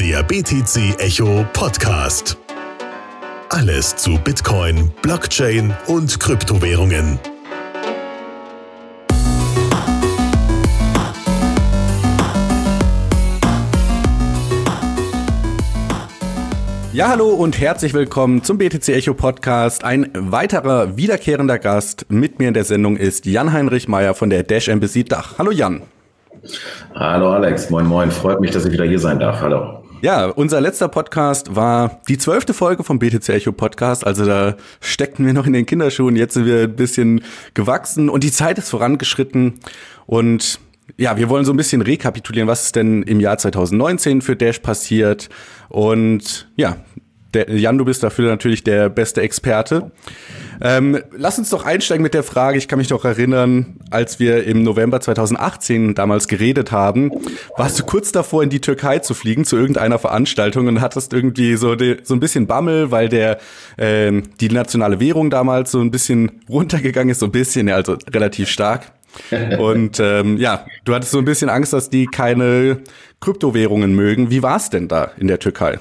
Der BTC Echo Podcast. Alles zu Bitcoin, Blockchain und Kryptowährungen. Ja, hallo und herzlich willkommen zum BTC Echo Podcast. Ein weiterer wiederkehrender Gast mit mir in der Sendung ist Jan-Heinrich Meyer von der Dash Embassy Dach. Hallo Jan. Hallo Alex, moin moin, freut mich, dass ich wieder hier sein darf. Hallo. Ja, unser letzter Podcast war die zwölfte Folge vom BTC Echo Podcast. Also da steckten wir noch in den Kinderschuhen. Jetzt sind wir ein bisschen gewachsen und die Zeit ist vorangeschritten. Und ja, wir wollen so ein bisschen rekapitulieren, was ist denn im Jahr 2019 für Dash passiert. Und ja, der, Jan, du bist dafür natürlich der beste Experte. Ähm, lass uns doch einsteigen mit der Frage, ich kann mich doch erinnern, als wir im November 2018 damals geredet haben, warst du kurz davor, in die Türkei zu fliegen, zu irgendeiner Veranstaltung und hattest irgendwie so, de, so ein bisschen Bammel, weil der ähm, die nationale Währung damals so ein bisschen runtergegangen ist, so ein bisschen, ja, also relativ stark. und ähm, ja, du hattest so ein bisschen Angst, dass die keine Kryptowährungen mögen. Wie war es denn da in der Türkei?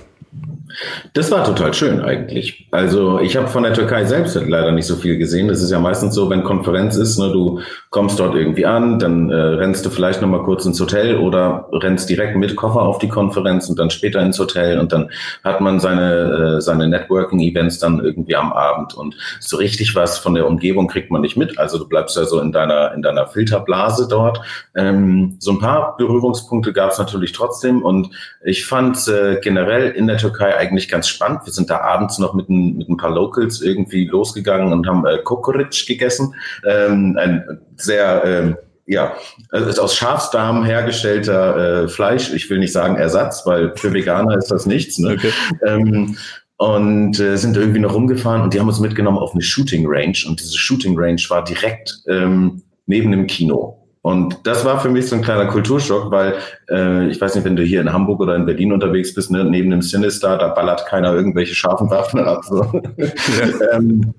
Das war total schön eigentlich. Also ich habe von der Türkei selbst leider nicht so viel gesehen. Das ist ja meistens so, wenn Konferenz ist, ne, du kommst dort irgendwie an, dann äh, rennst du vielleicht noch mal kurz ins Hotel oder rennst direkt mit Koffer auf die Konferenz und dann später ins Hotel und dann hat man seine äh, seine Networking-Events dann irgendwie am Abend und so richtig was von der Umgebung kriegt man nicht mit. Also du bleibst ja so in deiner in deiner Filterblase dort. Ähm, so ein paar Berührungspunkte gab es natürlich trotzdem und ich fand äh, generell in der Türkei eigentlich ganz spannend. Wir sind da abends noch mit ein, mit ein paar Locals irgendwie losgegangen und haben äh, Kokoric gegessen. Ähm, ein sehr, ähm, ja, ist aus Schafsdarm hergestellter äh, Fleisch. Ich will nicht sagen Ersatz, weil für Veganer ist das nichts. Ne? Okay. Ähm, und äh, sind irgendwie noch rumgefahren und die haben uns mitgenommen auf eine Shooting Range und diese Shooting Range war direkt ähm, neben dem Kino. Und das war für mich so ein kleiner Kulturschock, weil äh, ich weiß nicht, wenn du hier in Hamburg oder in Berlin unterwegs bist, ne, neben dem Sinister, da ballert keiner irgendwelche scharfen Waffen ab. So. Ja. ähm,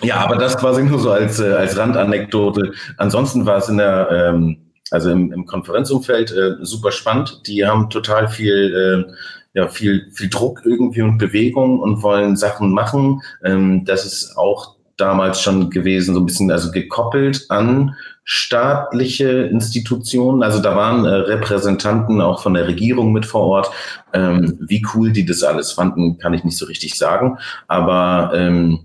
ja, aber das quasi nur so als, äh, als Randanekdote. Ansonsten war es in der, ähm, also im, im Konferenzumfeld äh, super spannend. Die haben total viel äh, ja, viel, viel Druck irgendwie und Bewegung und wollen Sachen machen. Ähm, das ist auch damals schon gewesen, so ein bisschen also gekoppelt an staatliche Institutionen. Also da waren äh, Repräsentanten auch von der Regierung mit vor Ort. Ähm, wie cool die das alles fanden, kann ich nicht so richtig sagen. Aber ähm,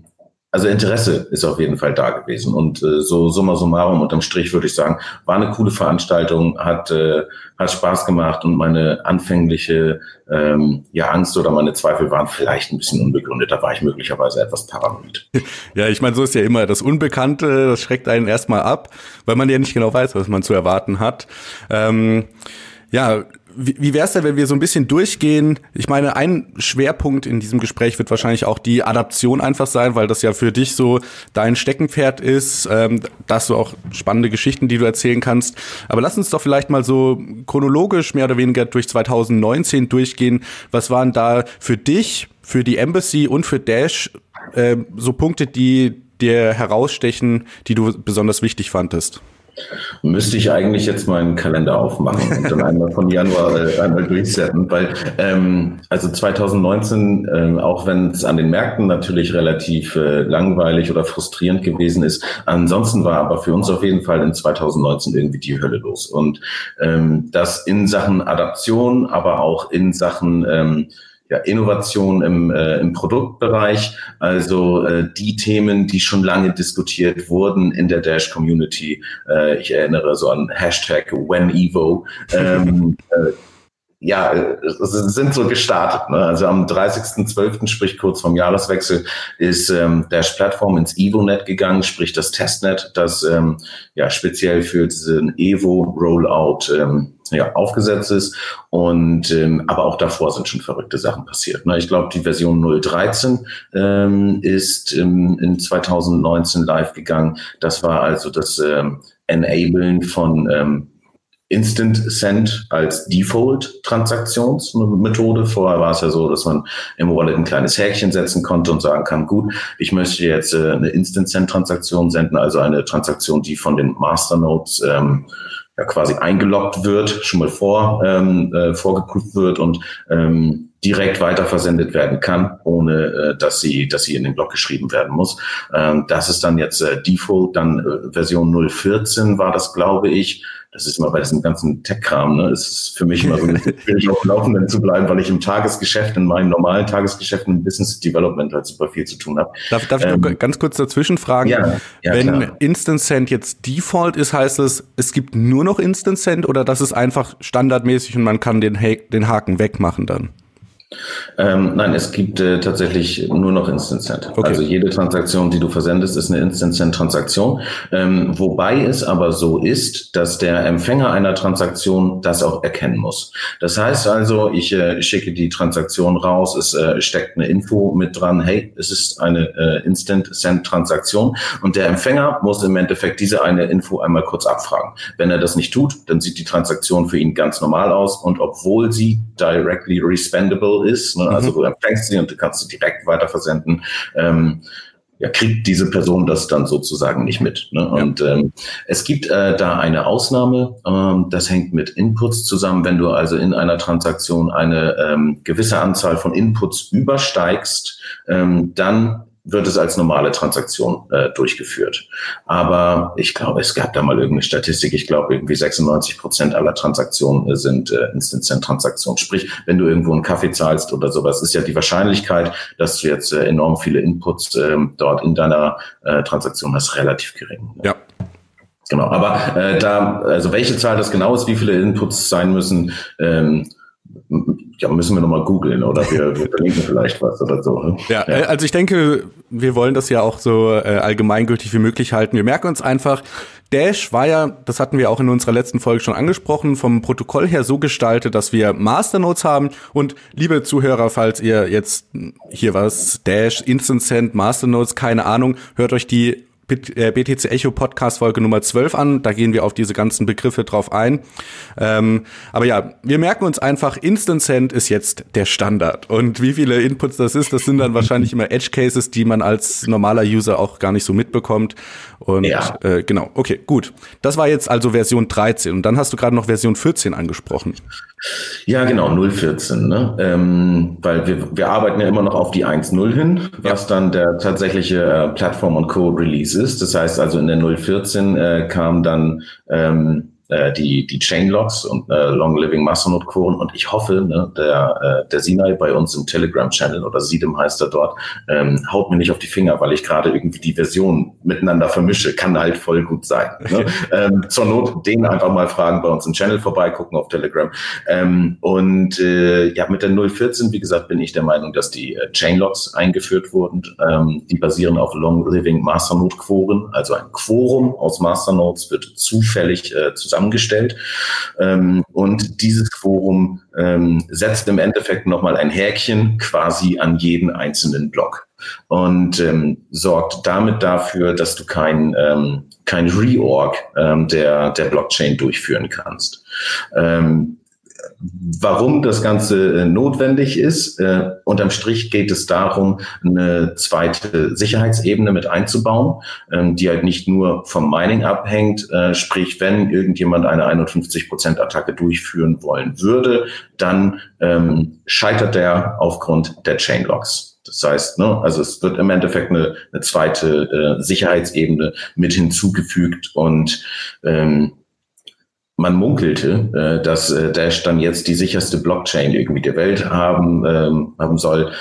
also Interesse ist auf jeden Fall da gewesen. Und äh, so summa summarum unterm Strich würde ich sagen, war eine coole Veranstaltung, hat, äh, hat Spaß gemacht und meine anfängliche ähm, ja, Angst oder meine Zweifel waren vielleicht ein bisschen unbegründet. Da war ich möglicherweise etwas paranoid. Ja, ich meine, so ist ja immer das Unbekannte, das schreckt einen erstmal ab, weil man ja nicht genau weiß, was man zu erwarten hat. Ähm, ja, wie, wie wäre es denn, wenn wir so ein bisschen durchgehen? Ich meine, ein Schwerpunkt in diesem Gespräch wird wahrscheinlich auch die Adaption einfach sein, weil das ja für dich so dein Steckenpferd ist. Ähm, da hast du auch spannende Geschichten, die du erzählen kannst. Aber lass uns doch vielleicht mal so chronologisch mehr oder weniger durch 2019 durchgehen. Was waren da für dich, für die Embassy und für Dash äh, so Punkte, die dir herausstechen, die du besonders wichtig fandest? Müsste ich eigentlich jetzt meinen Kalender aufmachen und dann einmal von Januar äh, einmal durchsetzen, weil ähm, also 2019, äh, auch wenn es an den Märkten natürlich relativ äh, langweilig oder frustrierend gewesen ist, ansonsten war aber für uns auf jeden Fall in 2019 irgendwie die Hölle los. Und ähm, das in Sachen Adaption, aber auch in Sachen ähm, ja, Innovation im, äh, im Produktbereich, also äh, die Themen, die schon lange diskutiert wurden in der Dash-Community. Äh, ich erinnere so an Hashtag WhenEvo. Ähm, äh, ja, sind so gestartet. Ne? Also am 30.12., sprich kurz vom Jahreswechsel, ist ähm, Dash Plattform ins EvoNet gegangen, sprich das Testnet, das ähm, ja speziell für diesen Evo Rollout ähm, ja, aufgesetzt ist. Und ähm, aber auch davor sind schon verrückte Sachen passiert. Ne? Ich glaube, die Version 013 ähm, ist ähm, in 2019 live gegangen. Das war also das ähm, Enablen von ähm, Instant Send als Default-Transaktionsmethode. Vorher war es ja so, dass man im Wallet ein kleines Häkchen setzen konnte und sagen kann, gut, ich möchte jetzt äh, eine Instant Send-Transaktion senden, also eine Transaktion, die von den Masternodes ähm, ja quasi eingeloggt wird, schon mal vor, ähm, äh, vorgeprüft wird und ähm, direkt weiterversendet werden kann, ohne äh, dass sie, dass sie in den Blog geschrieben werden muss. Ähm, das ist dann jetzt äh, Default, dann äh, Version 014 war das, glaube ich das ist immer bei diesem ganzen Tech-Kram, ne, ist es für mich immer so schwierig, auf dem Laufenden zu bleiben, weil ich im Tagesgeschäft, in meinen normalen Tagesgeschäften im Business Development halt super viel zu tun habe. Darf, darf ähm, ich noch ganz kurz dazwischen fragen? Ja, ja, Wenn klar. Instant Send jetzt Default ist, heißt es, es gibt nur noch Instant Send oder das ist einfach standardmäßig und man kann den, ha den Haken wegmachen dann? Ähm, nein, es gibt äh, tatsächlich nur noch Instant Send. Okay. Also jede Transaktion, die du versendest, ist eine Instant Send Transaktion. Ähm, wobei es aber so ist, dass der Empfänger einer Transaktion das auch erkennen muss. Das heißt also, ich äh, schicke die Transaktion raus, es äh, steckt eine Info mit dran, hey, es ist eine äh, Instant Send Transaktion und der Empfänger muss im Endeffekt diese eine Info einmal kurz abfragen. Wenn er das nicht tut, dann sieht die Transaktion für ihn ganz normal aus und obwohl sie directly respendable ist. Ne? Also mhm. du empfängst sie und du kannst sie direkt weiter versenden. Ähm, ja, kriegt diese Person das dann sozusagen nicht mit. Ne? Ja. Und ähm, es gibt äh, da eine Ausnahme, ähm, das hängt mit Inputs zusammen. Wenn du also in einer Transaktion eine ähm, gewisse Anzahl von Inputs übersteigst, ähm, dann wird es als normale Transaktion äh, durchgeführt. Aber ich glaube, es gab da mal irgendeine Statistik. Ich glaube, irgendwie 96 Prozent aller Transaktionen äh, sind äh, Instant-Transaktionen. Sprich, wenn du irgendwo einen Kaffee zahlst oder sowas, ist ja die Wahrscheinlichkeit, dass du jetzt äh, enorm viele Inputs äh, dort in deiner äh, Transaktion hast, relativ gering. Ja. Genau. Aber äh, da, also welche Zahl das genau ist, wie viele Inputs sein müssen, ähm, ja, müssen wir nochmal googeln oder wir, wir verlinken vielleicht was oder so. Ne? Ja, ja, äh, also ich denke, wir wollen das ja auch so äh, allgemeingültig wie möglich halten. Wir merken uns einfach, Dash war ja, das hatten wir auch in unserer letzten Folge schon angesprochen, vom Protokoll her so gestaltet, dass wir Masternodes haben. Und liebe Zuhörer, falls ihr jetzt hier was, Dash, Instant Send, Masternodes, keine Ahnung, hört euch die BTC äh, Echo Podcast Folge Nummer 12 an. Da gehen wir auf diese ganzen Begriffe drauf ein. Ähm, aber ja, wir merken uns einfach, Instant Send ist jetzt der Standard. Und wie viele Inputs das ist, das sind dann wahrscheinlich immer Edge Cases, die man als normaler User auch gar nicht so mitbekommt. Und ja. äh, genau, okay, gut. Das war jetzt also Version 13. Und dann hast du gerade noch Version 14 angesprochen. Ja, genau, 014, ne? Ähm, weil wir, wir arbeiten ja immer noch auf die 1.0 hin, was ja. dann der tatsächliche äh, Plattform- und Code-Release ist. Das heißt also in der 014 äh, kam dann ähm, äh, die, die Chainlocks und äh, Long Living Masternode Coren. Und ich hoffe, ne, der, äh, der Sinai bei uns im Telegram-Channel oder Siedem heißt er dort, ähm, haut mir nicht auf die Finger, weil ich gerade irgendwie die Version miteinander vermische. Kann halt voll gut sein. Ne? ähm, zur Not den einfach mal fragen, bei uns im Channel vorbeigucken auf Telegram. Ähm, und äh, ja, mit der 014, wie gesagt, bin ich der Meinung, dass die äh, Chainlocks eingeführt wurden. Ähm, die basieren auf Long Living Masternode Quoren, also ein Quorum aus Masternodes wird zufällig äh, zusammen zusammengestellt. Ähm, und dieses Quorum ähm, setzt im Endeffekt nochmal ein Häkchen quasi an jeden einzelnen Block und ähm, sorgt damit dafür, dass du kein, ähm, kein Reorg ähm, der, der Blockchain durchführen kannst. Ähm, warum das Ganze äh, notwendig ist. Äh, unterm Strich geht es darum, eine zweite Sicherheitsebene mit einzubauen, ähm, die halt nicht nur vom Mining abhängt. Äh, sprich, wenn irgendjemand eine 51%-Attacke durchführen wollen würde, dann ähm, scheitert der aufgrund der Chainlocks. Das heißt, ne, also es wird im Endeffekt eine, eine zweite äh, Sicherheitsebene mit hinzugefügt und ähm, man munkelte, äh, dass äh, Dash dann jetzt die sicherste Blockchain irgendwie der Welt haben, ähm, haben soll.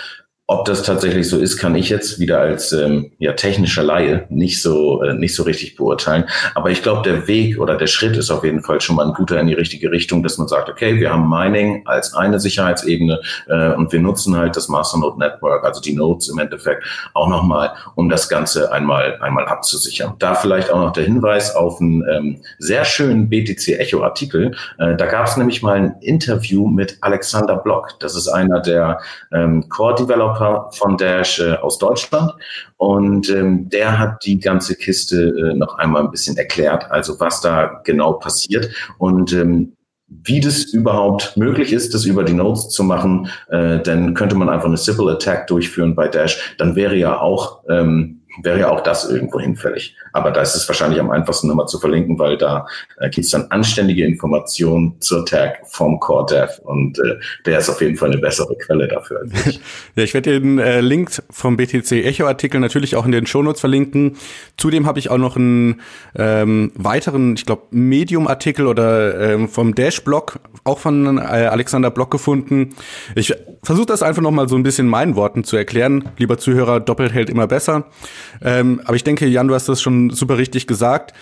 Ob das tatsächlich so ist, kann ich jetzt wieder als ähm, ja, technischer Laie nicht so, äh, nicht so richtig beurteilen. Aber ich glaube, der Weg oder der Schritt ist auf jeden Fall schon mal ein guter in die richtige Richtung, dass man sagt, okay, wir haben Mining als eine Sicherheitsebene äh, und wir nutzen halt das Masternode Network, also die Nodes im Endeffekt, auch nochmal, um das Ganze einmal, einmal abzusichern. Da vielleicht auch noch der Hinweis auf einen ähm, sehr schönen BTC Echo Artikel. Äh, da gab es nämlich mal ein Interview mit Alexander Block. Das ist einer der ähm, Core Developer Developer von Dash äh, aus Deutschland. Und ähm, der hat die ganze Kiste äh, noch einmal ein bisschen erklärt, also was da genau passiert. Und ähm, wie das überhaupt möglich ist, das über die Nodes zu machen, äh, dann könnte man einfach eine Simple Attack durchführen bei Dash. Dann wäre ja auch ähm, wäre ja auch das irgendwo hinfällig. Aber da ist es wahrscheinlich am einfachsten nochmal zu verlinken, weil da äh, gibt es dann anständige Informationen zur Tag vom Core Dev und äh, der ist auf jeden Fall eine bessere Quelle dafür. Ich. ja, ich werde den äh, Link vom BTC Echo Artikel natürlich auch in den Shownotes verlinken. Zudem habe ich auch noch einen ähm, weiteren, ich glaube, Medium-Artikel oder ähm, vom Dash-Blog, auch von äh, Alexander Block gefunden. Ich versuche das einfach noch mal so ein bisschen meinen Worten zu erklären. Lieber Zuhörer, doppelt hält immer besser. Ähm, aber ich denke, Jan, du hast das schon super richtig gesagt.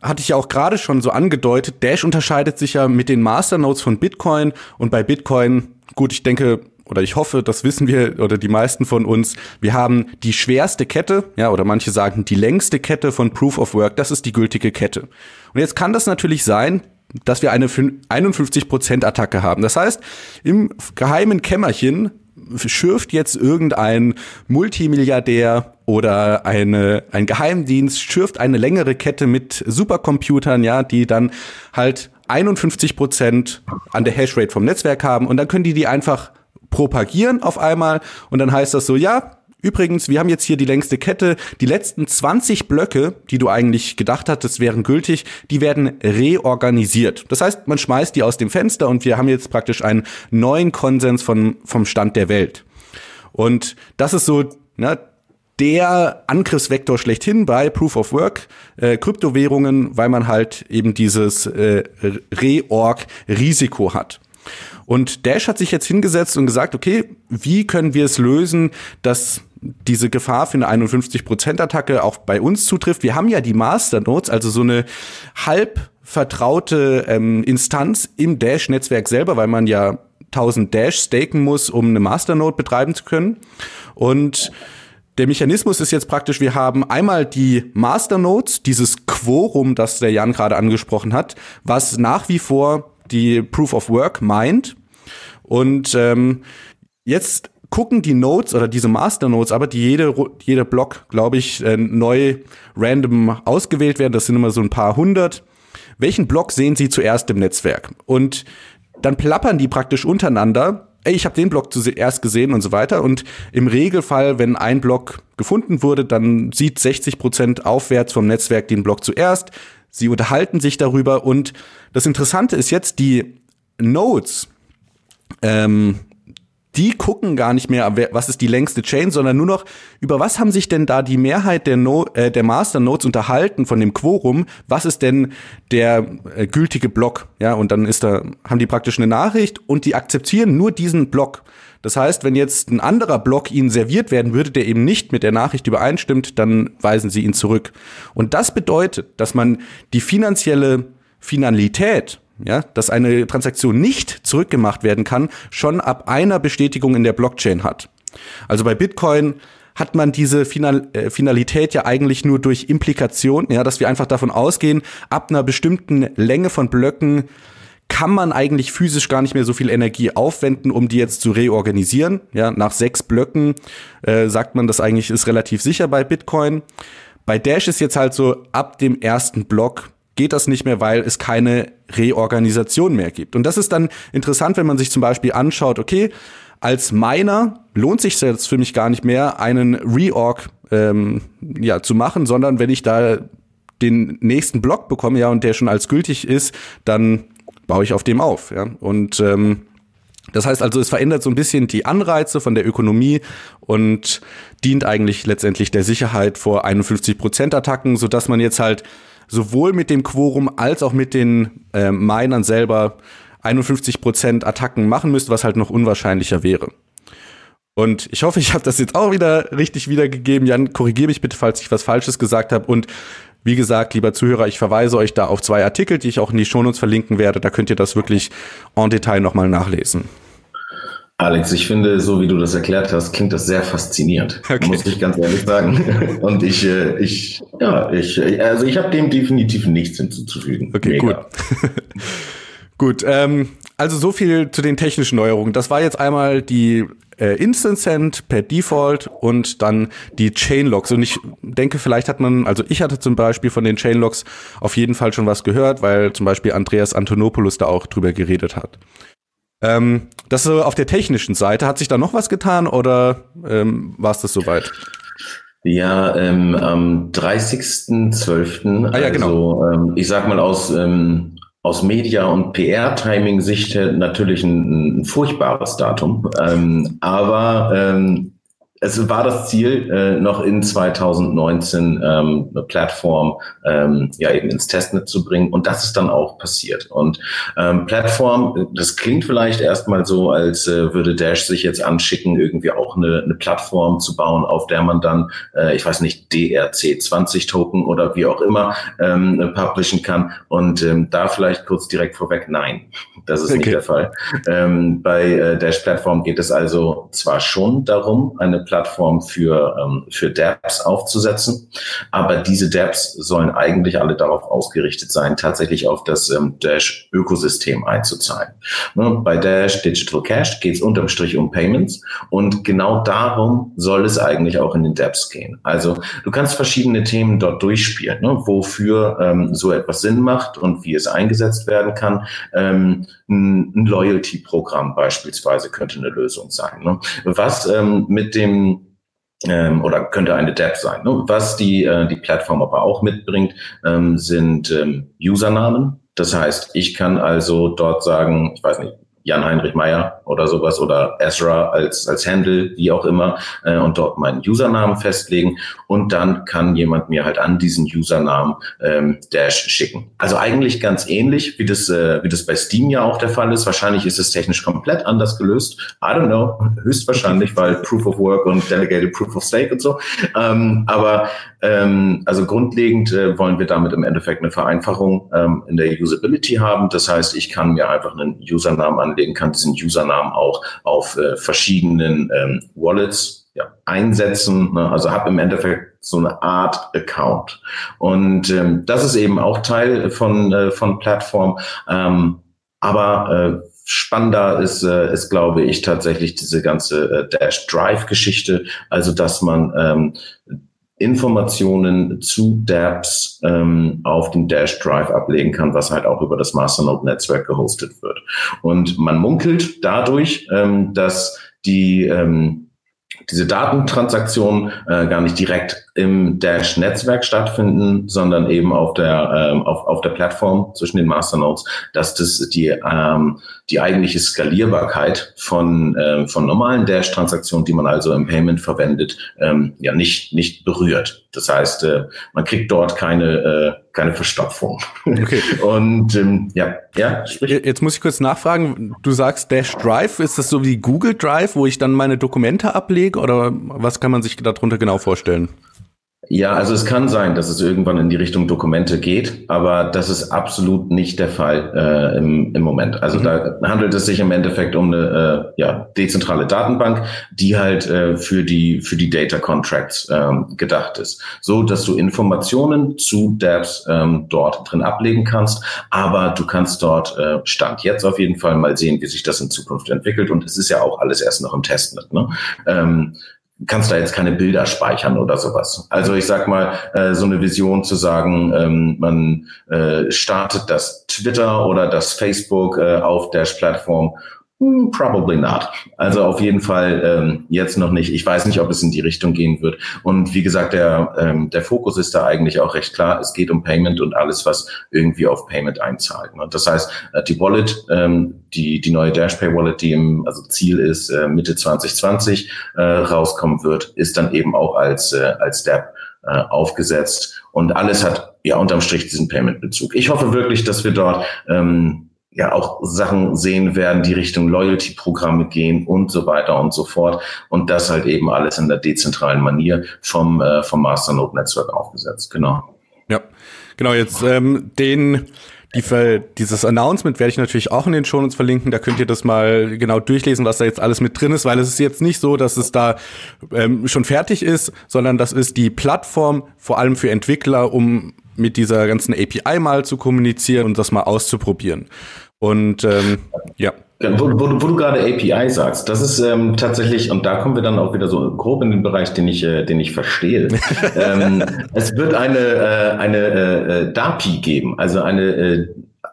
Hatte ich ja auch gerade schon so angedeutet. Dash unterscheidet sich ja mit den Masternodes von Bitcoin und bei Bitcoin, gut, ich denke, oder ich hoffe, das wissen wir oder die meisten von uns, wir haben die schwerste Kette, ja, oder manche sagen die längste Kette von Proof of Work, das ist die gültige Kette. Und jetzt kann das natürlich sein, dass wir eine 51% Attacke haben. Das heißt, im geheimen Kämmerchen schürft jetzt irgendein Multimilliardär oder eine, ein Geheimdienst schürft eine längere Kette mit Supercomputern, ja, die dann halt 51 Prozent an der Hashrate vom Netzwerk haben und dann können die die einfach propagieren auf einmal und dann heißt das so, ja, Übrigens, wir haben jetzt hier die längste Kette. Die letzten 20 Blöcke, die du eigentlich gedacht hattest, wären gültig, die werden reorganisiert. Das heißt, man schmeißt die aus dem Fenster und wir haben jetzt praktisch einen neuen Konsens von, vom Stand der Welt. Und das ist so, ne, der Angriffsvektor schlechthin bei Proof of Work äh, Kryptowährungen, weil man halt eben dieses äh, Reorg-Risiko hat. Und Dash hat sich jetzt hingesetzt und gesagt, okay, wie können wir es lösen, dass diese Gefahr für eine 51%-Attacke auch bei uns zutrifft. Wir haben ja die Masternodes, also so eine halb vertraute ähm, Instanz im Dash-Netzwerk selber, weil man ja 1000 Dash staken muss, um eine Masternode betreiben zu können. Und der Mechanismus ist jetzt praktisch, wir haben einmal die Masternodes, dieses Quorum, das der Jan gerade angesprochen hat, was nach wie vor die Proof of Work meint. Und ähm, jetzt gucken die Nodes oder diese Master Nodes, aber die jede, jede Block, glaube ich, äh, neu random ausgewählt werden. Das sind immer so ein paar hundert. Welchen Block sehen Sie zuerst im Netzwerk? Und dann plappern die praktisch untereinander. Ey, ich habe den Block zuerst gesehen und so weiter. Und im Regelfall, wenn ein Block gefunden wurde, dann sieht 60 Prozent aufwärts vom Netzwerk den Block zuerst. Sie unterhalten sich darüber. Und das Interessante ist jetzt, die Nodes, ähm, die gucken gar nicht mehr, was ist die längste Chain, sondern nur noch, über was haben sich denn da die Mehrheit der, no äh, der Masternodes unterhalten von dem Quorum, was ist denn der äh, gültige Block, ja, und dann ist da, haben die praktisch eine Nachricht und die akzeptieren nur diesen Block. Das heißt, wenn jetzt ein anderer Block ihnen serviert werden würde, der eben nicht mit der Nachricht übereinstimmt, dann weisen sie ihn zurück. Und das bedeutet, dass man die finanzielle Finalität ja, dass eine Transaktion nicht zurückgemacht werden kann, schon ab einer Bestätigung in der Blockchain hat. Also bei Bitcoin hat man diese Final, äh, Finalität ja eigentlich nur durch Implikation, ja, dass wir einfach davon ausgehen, ab einer bestimmten Länge von Blöcken kann man eigentlich physisch gar nicht mehr so viel Energie aufwenden, um die jetzt zu reorganisieren. Ja, nach sechs Blöcken äh, sagt man, das eigentlich ist relativ sicher bei Bitcoin. Bei Dash ist jetzt halt so, ab dem ersten Block geht das nicht mehr, weil es keine Reorganisation mehr gibt. Und das ist dann interessant, wenn man sich zum Beispiel anschaut, okay, als Miner lohnt sich jetzt für mich gar nicht mehr, einen Reorg ähm, ja, zu machen, sondern wenn ich da den nächsten Block bekomme, ja, und der schon als gültig ist, dann baue ich auf dem auf, ja. Und ähm, das heißt also, es verändert so ein bisschen die Anreize von der Ökonomie und dient eigentlich letztendlich der Sicherheit vor 51 Prozent Attacken, so dass man jetzt halt sowohl mit dem Quorum als auch mit den äh, Minern selber 51% Attacken machen müsst, was halt noch unwahrscheinlicher wäre. Und ich hoffe, ich habe das jetzt auch wieder richtig wiedergegeben. Jan, korrigiere mich bitte, falls ich was Falsches gesagt habe. Und wie gesagt, lieber Zuhörer, ich verweise euch da auf zwei Artikel, die ich auch in die Shownotes verlinken werde. Da könnt ihr das wirklich en Detail nochmal nachlesen. Alex, ich finde, so wie du das erklärt hast, klingt das sehr faszinierend, okay. muss ich ganz ehrlich sagen. Und ich, äh, ich, ja, ich, also ich habe dem definitiv nichts hinzuzufügen. Okay, Mega. gut. gut, ähm, also so viel zu den technischen Neuerungen. Das war jetzt einmal die äh, Instant Send per Default und dann die Chainlocks. Und ich denke, vielleicht hat man, also ich hatte zum Beispiel von den Chainlocks auf jeden Fall schon was gehört, weil zum Beispiel Andreas Antonopoulos da auch drüber geredet hat. Ähm, das so auf der technischen Seite. Hat sich da noch was getan oder ähm, war es das soweit? Ja, ähm, am 30.12. Ah, ja, genau. Also, ähm, ich sag mal aus, ähm, aus Media- und PR-Timing-Sicht natürlich ein, ein, furchtbares Datum. Ähm, aber ähm, es war das Ziel, äh, noch in 2019 ähm, eine Plattform ähm, ja eben ins Testnet zu bringen. Und das ist dann auch passiert. Und ähm, Plattform, das klingt vielleicht erstmal so, als äh, würde Dash sich jetzt anschicken, irgendwie auch eine, eine Plattform zu bauen, auf der man dann, äh, ich weiß nicht, DRC20-Token oder wie auch immer ähm, publishen kann. Und ähm, da vielleicht kurz direkt vorweg, nein, das ist okay. nicht der Fall. Ähm, bei äh, Dash Plattform geht es also zwar schon darum, eine Plattform für, ähm, für dApps aufzusetzen. Aber diese dApps sollen eigentlich alle darauf ausgerichtet sein, tatsächlich auf das ähm, Dash-Ökosystem einzuzahlen. Ne? Bei Dash Digital Cash geht es unterm Strich um Payments und genau darum soll es eigentlich auch in den dApps gehen. Also du kannst verschiedene Themen dort durchspielen, ne? wofür ähm, so etwas Sinn macht und wie es eingesetzt werden kann. Ähm, ein, Loyalty-Programm beispielsweise könnte eine Lösung sein. Ne? Was ähm, mit dem ähm, oder könnte eine DApp sein. Ne? Was die, äh, die Plattform aber auch mitbringt, ähm, sind ähm, Usernamen. Das heißt, ich kann also dort sagen, ich weiß nicht, Jan-Heinrich Meyer oder sowas oder Ezra als, als Handle, wie auch immer, äh, und dort meinen Usernamen festlegen. Und dann kann jemand mir halt an diesen Usernamen ähm, Dash schicken. Also eigentlich ganz ähnlich, wie das, äh, wie das bei Steam ja auch der Fall ist. Wahrscheinlich ist es technisch komplett anders gelöst. I don't know, höchstwahrscheinlich, weil Proof of Work und Delegated Proof of Stake und so. Ähm, aber ähm, also grundlegend äh, wollen wir damit im Endeffekt eine Vereinfachung ähm, in der Usability haben. Das heißt, ich kann mir einfach einen Usernamen anlegen, kann diesen Usernamen auch auf äh, verschiedenen ähm, Wallets ja, einsetzen. Ne? Also habe im Endeffekt so eine Art Account. Und ähm, das ist eben auch Teil von, äh, von Plattform. Ähm, aber äh, spannender ist, äh, ist, glaube ich, tatsächlich diese ganze äh, Dash Drive Geschichte. Also, dass man ähm, Informationen zu dApps ähm, auf den Dash Drive ablegen kann, was halt auch über das Masternode-Netzwerk gehostet wird. Und man munkelt dadurch, ähm, dass die ähm, diese Datentransaktionen äh, gar nicht direkt im Dash-Netzwerk stattfinden, sondern eben auf der, ähm, auf, auf der Plattform zwischen den Masternodes, dass das die, ähm, die eigentliche Skalierbarkeit von, ähm, von normalen Dash-Transaktionen, die man also im Payment verwendet, ähm, ja nicht, nicht berührt. Das heißt, äh, man kriegt dort keine, äh, keine Verstopfung. Okay. Und ähm, ja, ja. Sprich. Jetzt muss ich kurz nachfragen. Du sagst Dash Drive, ist das so wie Google Drive, wo ich dann meine Dokumente ablege oder was kann man sich darunter genau vorstellen? Ja, also es kann sein, dass es irgendwann in die Richtung Dokumente geht, aber das ist absolut nicht der Fall äh, im, im Moment. Also mhm. da handelt es sich im Endeffekt um eine äh, ja, dezentrale Datenbank, die halt äh, für die für die Data Contracts ähm, gedacht ist, so dass du Informationen zu Dapps ähm, dort drin ablegen kannst, aber du kannst dort äh, Stand jetzt auf jeden Fall mal sehen, wie sich das in Zukunft entwickelt und es ist ja auch alles erst noch im Testnet. Ne? Ähm, kannst da jetzt keine Bilder speichern oder sowas. Also ich sag mal, äh, so eine Vision zu sagen, ähm, man äh, startet das Twitter oder das Facebook äh, auf der Plattform probably not. Also auf jeden Fall ähm, jetzt noch nicht. Ich weiß nicht, ob es in die Richtung gehen wird. Und wie gesagt, der, ähm, der Fokus ist da eigentlich auch recht klar. Es geht um Payment und alles, was irgendwie auf Payment einzahlt. Ne? Das heißt, äh, die Wallet, ähm, die, die neue DashPay Wallet, die im also Ziel ist, äh, Mitte 2020 äh, rauskommen wird, ist dann eben auch als, äh, als Step äh, aufgesetzt. Und alles hat ja unterm Strich diesen Payment-Bezug. Ich hoffe wirklich, dass wir dort ähm, ja auch Sachen sehen werden, die Richtung Loyalty-Programme gehen und so weiter und so fort. Und das halt eben alles in der dezentralen Manier vom, äh, vom Masternode-Netzwerk aufgesetzt. Genau. Ja, genau. Jetzt ähm, den die, dieses Announcement werde ich natürlich auch in den Shownotes verlinken. Da könnt ihr das mal genau durchlesen, was da jetzt alles mit drin ist, weil es ist jetzt nicht so, dass es da ähm, schon fertig ist, sondern das ist die Plattform vor allem für Entwickler, um mit dieser ganzen API mal zu kommunizieren und das mal auszuprobieren. Und ähm, ja. Wo, wo, wo du gerade API sagst, das ist ähm, tatsächlich, und da kommen wir dann auch wieder so grob in den Bereich, den ich, äh, den ich verstehe. ähm, es wird eine, äh, eine äh, äh DAPI geben, also eine äh,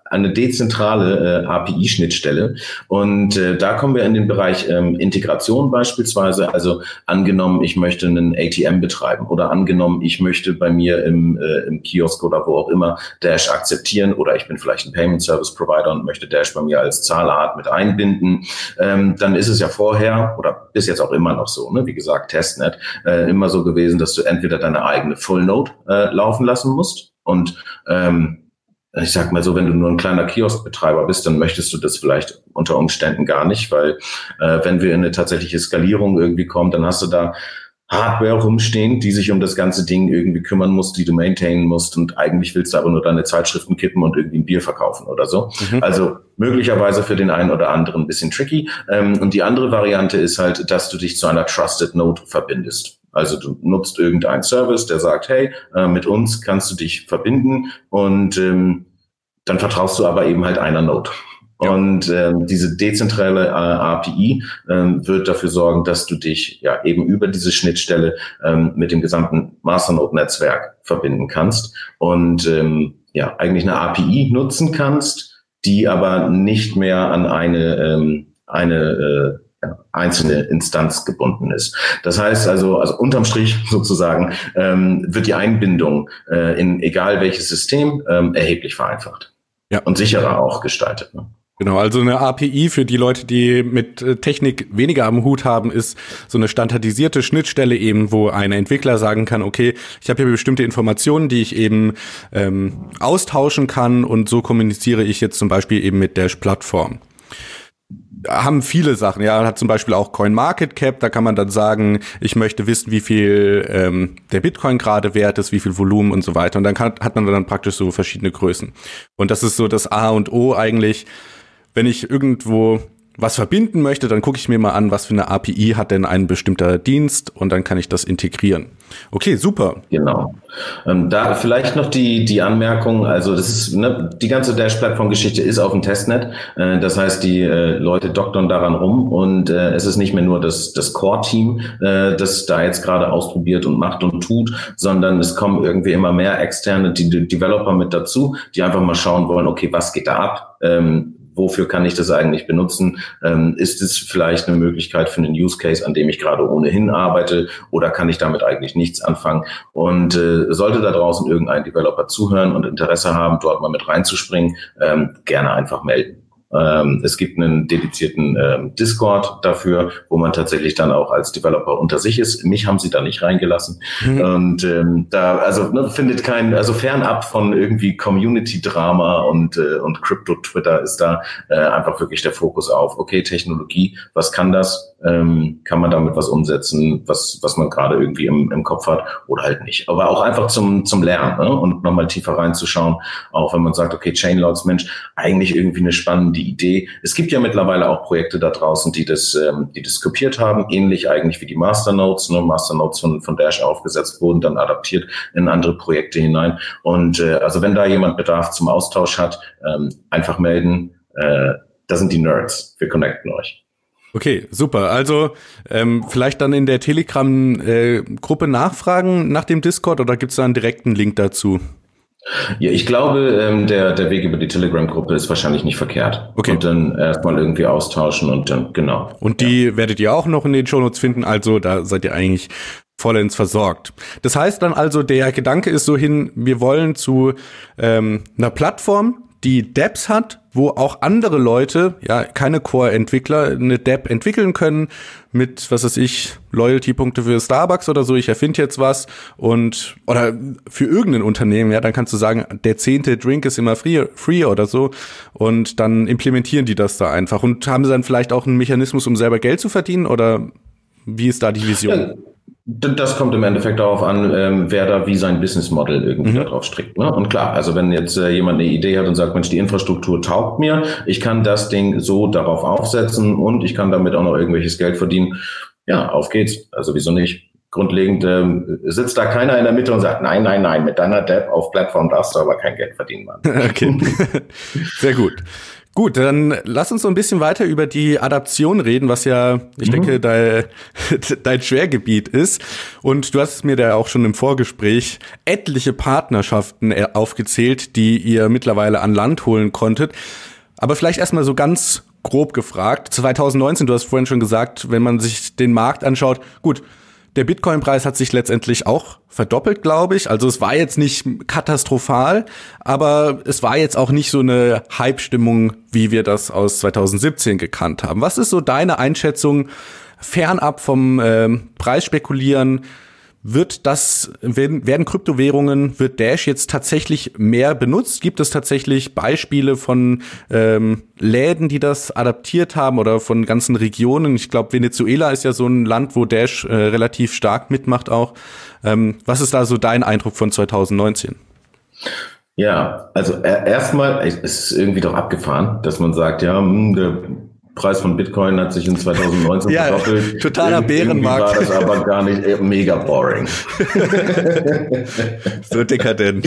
eine dezentrale äh, API-Schnittstelle. Und äh, da kommen wir in den Bereich ähm, Integration beispielsweise. Also angenommen, ich möchte einen ATM betreiben oder angenommen, ich möchte bei mir im, äh, im Kiosk oder wo auch immer Dash akzeptieren oder ich bin vielleicht ein Payment Service Provider und möchte Dash bei mir als Zahlart mit einbinden. Ähm, dann ist es ja vorher oder bis jetzt auch immer noch so, ne? wie gesagt, Testnet, äh, immer so gewesen, dass du entweder deine eigene Full Node äh, laufen lassen musst und ähm, ich sag mal so, wenn du nur ein kleiner Kioskbetreiber bist, dann möchtest du das vielleicht unter Umständen gar nicht, weil äh, wenn wir in eine tatsächliche Skalierung irgendwie kommen, dann hast du da Hardware rumstehen, die sich um das ganze Ding irgendwie kümmern muss, die du maintainen musst und eigentlich willst du aber nur deine Zeitschriften kippen und irgendwie ein Bier verkaufen oder so. Mhm. Also möglicherweise für den einen oder anderen ein bisschen tricky. Ähm, und die andere Variante ist halt, dass du dich zu einer Trusted Node verbindest. Also du nutzt irgendeinen Service, der sagt, hey, äh, mit uns kannst du dich verbinden und ähm, dann vertraust du aber eben halt einer Node. Ja. Und ähm, diese dezentrale äh, API ähm, wird dafür sorgen, dass du dich ja eben über diese Schnittstelle ähm, mit dem gesamten Masternode-Netzwerk verbinden kannst und ähm, ja eigentlich eine API nutzen kannst, die aber nicht mehr an eine ähm, eine äh, einzelne Instanz gebunden ist. Das heißt also, also unterm Strich sozusagen ähm, wird die Einbindung äh, in egal welches System ähm, erheblich vereinfacht ja. und sicherer auch gestaltet. Ne? Genau, also eine API für die Leute, die mit äh, Technik weniger am Hut haben, ist so eine standardisierte Schnittstelle eben, wo ein Entwickler sagen kann, okay, ich habe hier bestimmte Informationen, die ich eben ähm, austauschen kann und so kommuniziere ich jetzt zum Beispiel eben mit der Plattform haben viele Sachen. Ja, hat zum Beispiel auch Coin Market Cap. Da kann man dann sagen, ich möchte wissen, wie viel ähm, der Bitcoin gerade wert ist, wie viel Volumen und so weiter. Und dann kann, hat man dann praktisch so verschiedene Größen. Und das ist so das A und O eigentlich wenn ich irgendwo was verbinden möchte, dann gucke ich mir mal an, was für eine API hat denn ein bestimmter Dienst und dann kann ich das integrieren. Okay, super. Genau. Ähm, da vielleicht noch die, die Anmerkung, also das ist, ne, die ganze Dash-Plattform-Geschichte ist auf dem Testnet. Äh, das heißt, die äh, Leute doktern daran rum und äh, es ist nicht mehr nur das, das Core-Team, äh, das da jetzt gerade ausprobiert und macht und tut, sondern es kommen irgendwie immer mehr externe die, die Developer mit dazu, die einfach mal schauen wollen, okay, was geht da ab? Ähm, wofür kann ich das eigentlich benutzen? Ähm, ist es vielleicht eine Möglichkeit für einen Use Case, an dem ich gerade ohnehin arbeite oder kann ich damit eigentlich nichts anfangen? Und äh, sollte da draußen irgendein Developer zuhören und Interesse haben, dort mal mit reinzuspringen, ähm, gerne einfach melden. Ähm, es gibt einen dedizierten ähm, Discord dafür, wo man tatsächlich dann auch als Developer unter sich ist. Mich haben sie da nicht reingelassen. Mhm. Und ähm, da, also ne, findet kein, also fernab von irgendwie Community-Drama und, äh, und Crypto-Twitter ist da äh, einfach wirklich der Fokus auf, okay, Technologie, was kann das? Ähm, kann man damit was umsetzen, was, was man gerade irgendwie im, im Kopf hat oder halt nicht. Aber auch einfach zum, zum Lernen ne? und nochmal tiefer reinzuschauen, auch wenn man sagt, okay, Chainlogs, Mensch, eigentlich irgendwie eine spannende Idee. Es gibt ja mittlerweile auch Projekte da draußen, die das, ähm, die das kopiert haben, ähnlich eigentlich wie die Masternodes. Ne? Masternodes von, von Dash aufgesetzt wurden, dann adaptiert in andere Projekte hinein. Und äh, also wenn da jemand Bedarf zum Austausch hat, ähm, einfach melden. Äh, da sind die Nerds. Wir connecten euch. Okay, super. Also ähm, vielleicht dann in der Telegram-Gruppe äh, nachfragen nach dem Discord oder gibt es da einen direkten Link dazu? Ja, ich glaube, ähm, der, der Weg über die Telegram-Gruppe ist wahrscheinlich nicht verkehrt. Okay. Und dann erstmal irgendwie austauschen und dann, genau. Und die ja. werdet ihr auch noch in den Shownotes finden, also da seid ihr eigentlich vollends versorgt. Das heißt dann also, der Gedanke ist so hin, wir wollen zu ähm, einer Plattform, die Dapps hat, wo auch andere Leute, ja, keine Core-Entwickler, eine Dapp entwickeln können mit, was weiß ich, Loyalty-Punkte für Starbucks oder so, ich erfinde jetzt was und, oder für irgendein Unternehmen, ja, dann kannst du sagen, der zehnte Drink ist immer free, free oder so. Und dann implementieren die das da einfach. Und haben sie dann vielleicht auch einen Mechanismus, um selber Geld zu verdienen? Oder wie ist da die Vision? Das kommt im Endeffekt darauf an, ähm, wer da wie sein Business Model irgendwie mhm. darauf strickt. Ne? Und klar, also wenn jetzt äh, jemand eine Idee hat und sagt, Mensch, die Infrastruktur taugt mir, ich kann das Ding so darauf aufsetzen und ich kann damit auch noch irgendwelches Geld verdienen, ja, auf geht's. Also wieso nicht? Grundlegend ähm, sitzt da keiner in der Mitte und sagt, nein, nein, nein, mit deiner Depp auf Plattform darfst du aber kein Geld verdienen, Mann. okay, sehr gut. Gut, dann lass uns so ein bisschen weiter über die Adaption reden, was ja, ich mhm. denke, dein, dein Schwergebiet ist. Und du hast mir da auch schon im Vorgespräch etliche Partnerschaften äh, aufgezählt, die ihr mittlerweile an Land holen konntet. Aber vielleicht erstmal so ganz grob gefragt. 2019, du hast vorhin schon gesagt, wenn man sich den Markt anschaut, gut, der Bitcoin-Preis hat sich letztendlich auch verdoppelt, glaube ich. Also es war jetzt nicht katastrophal, aber es war jetzt auch nicht so eine Hype-Stimmung, wie wir das aus 2017 gekannt haben. Was ist so deine Einschätzung fernab vom äh, Preisspekulieren? Wird das, werden, werden Kryptowährungen, wird Dash jetzt tatsächlich mehr benutzt? Gibt es tatsächlich Beispiele von ähm, Läden, die das adaptiert haben oder von ganzen Regionen? Ich glaube, Venezuela ist ja so ein Land, wo Dash äh, relativ stark mitmacht auch. Ähm, was ist da so dein Eindruck von 2019? Ja, also erstmal, es ist irgendwie doch abgefahren, dass man sagt, ja, hm, der Preis von Bitcoin hat sich in 2019 ja, verdoppelt. Totaler Bärenmarkt. War das aber gar nicht äh, mega boring. so dekadent.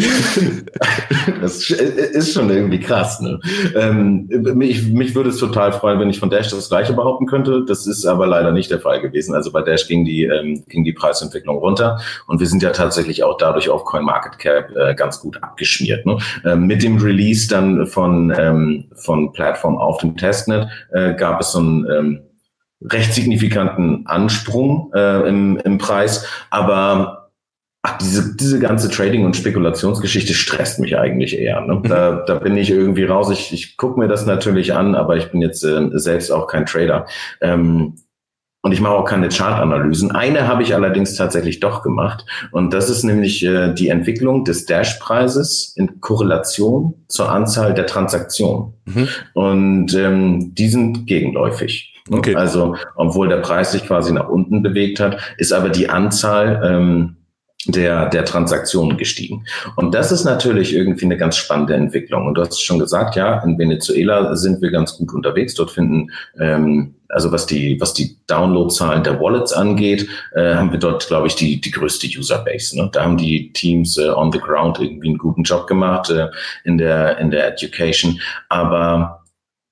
Das ist schon irgendwie krass. Ne? Ähm, mich, mich würde es total freuen, wenn ich von Dash das Gleiche behaupten könnte. Das ist aber leider nicht der Fall gewesen. Also bei Dash ging die, ähm, ging die Preisentwicklung runter und wir sind ja tatsächlich auch dadurch auf CoinMarketCap äh, ganz gut abgeschmiert. Ne? Ähm, mit dem Release dann von, ähm, von Plattform auf dem Testnet äh, gab es so einen ähm, recht signifikanten Ansprung äh, im, im Preis, aber Ach, diese, diese ganze Trading- und Spekulationsgeschichte stresst mich eigentlich eher. Ne? Mhm. Da, da bin ich irgendwie raus. Ich, ich gucke mir das natürlich an, aber ich bin jetzt äh, selbst auch kein Trader. Ähm, und ich mache auch keine Chartanalysen. Eine habe ich allerdings tatsächlich doch gemacht. Und das ist nämlich äh, die Entwicklung des Dash-Preises in Korrelation zur Anzahl der Transaktionen. Mhm. Und ähm, die sind gegenläufig. Ne? Okay. Also, obwohl der Preis sich quasi nach unten bewegt hat, ist aber die Anzahl ähm, der, der Transaktionen gestiegen. Und das ist natürlich irgendwie eine ganz spannende Entwicklung. Und du hast schon gesagt, ja, in Venezuela sind wir ganz gut unterwegs. Dort finden, ähm, also was die, was die Downloadzahlen der Wallets angeht, äh, haben wir dort, glaube ich, die, die größte Userbase. Ne? Da haben die Teams äh, on the ground irgendwie einen guten Job gemacht äh, in der, in der Education. Aber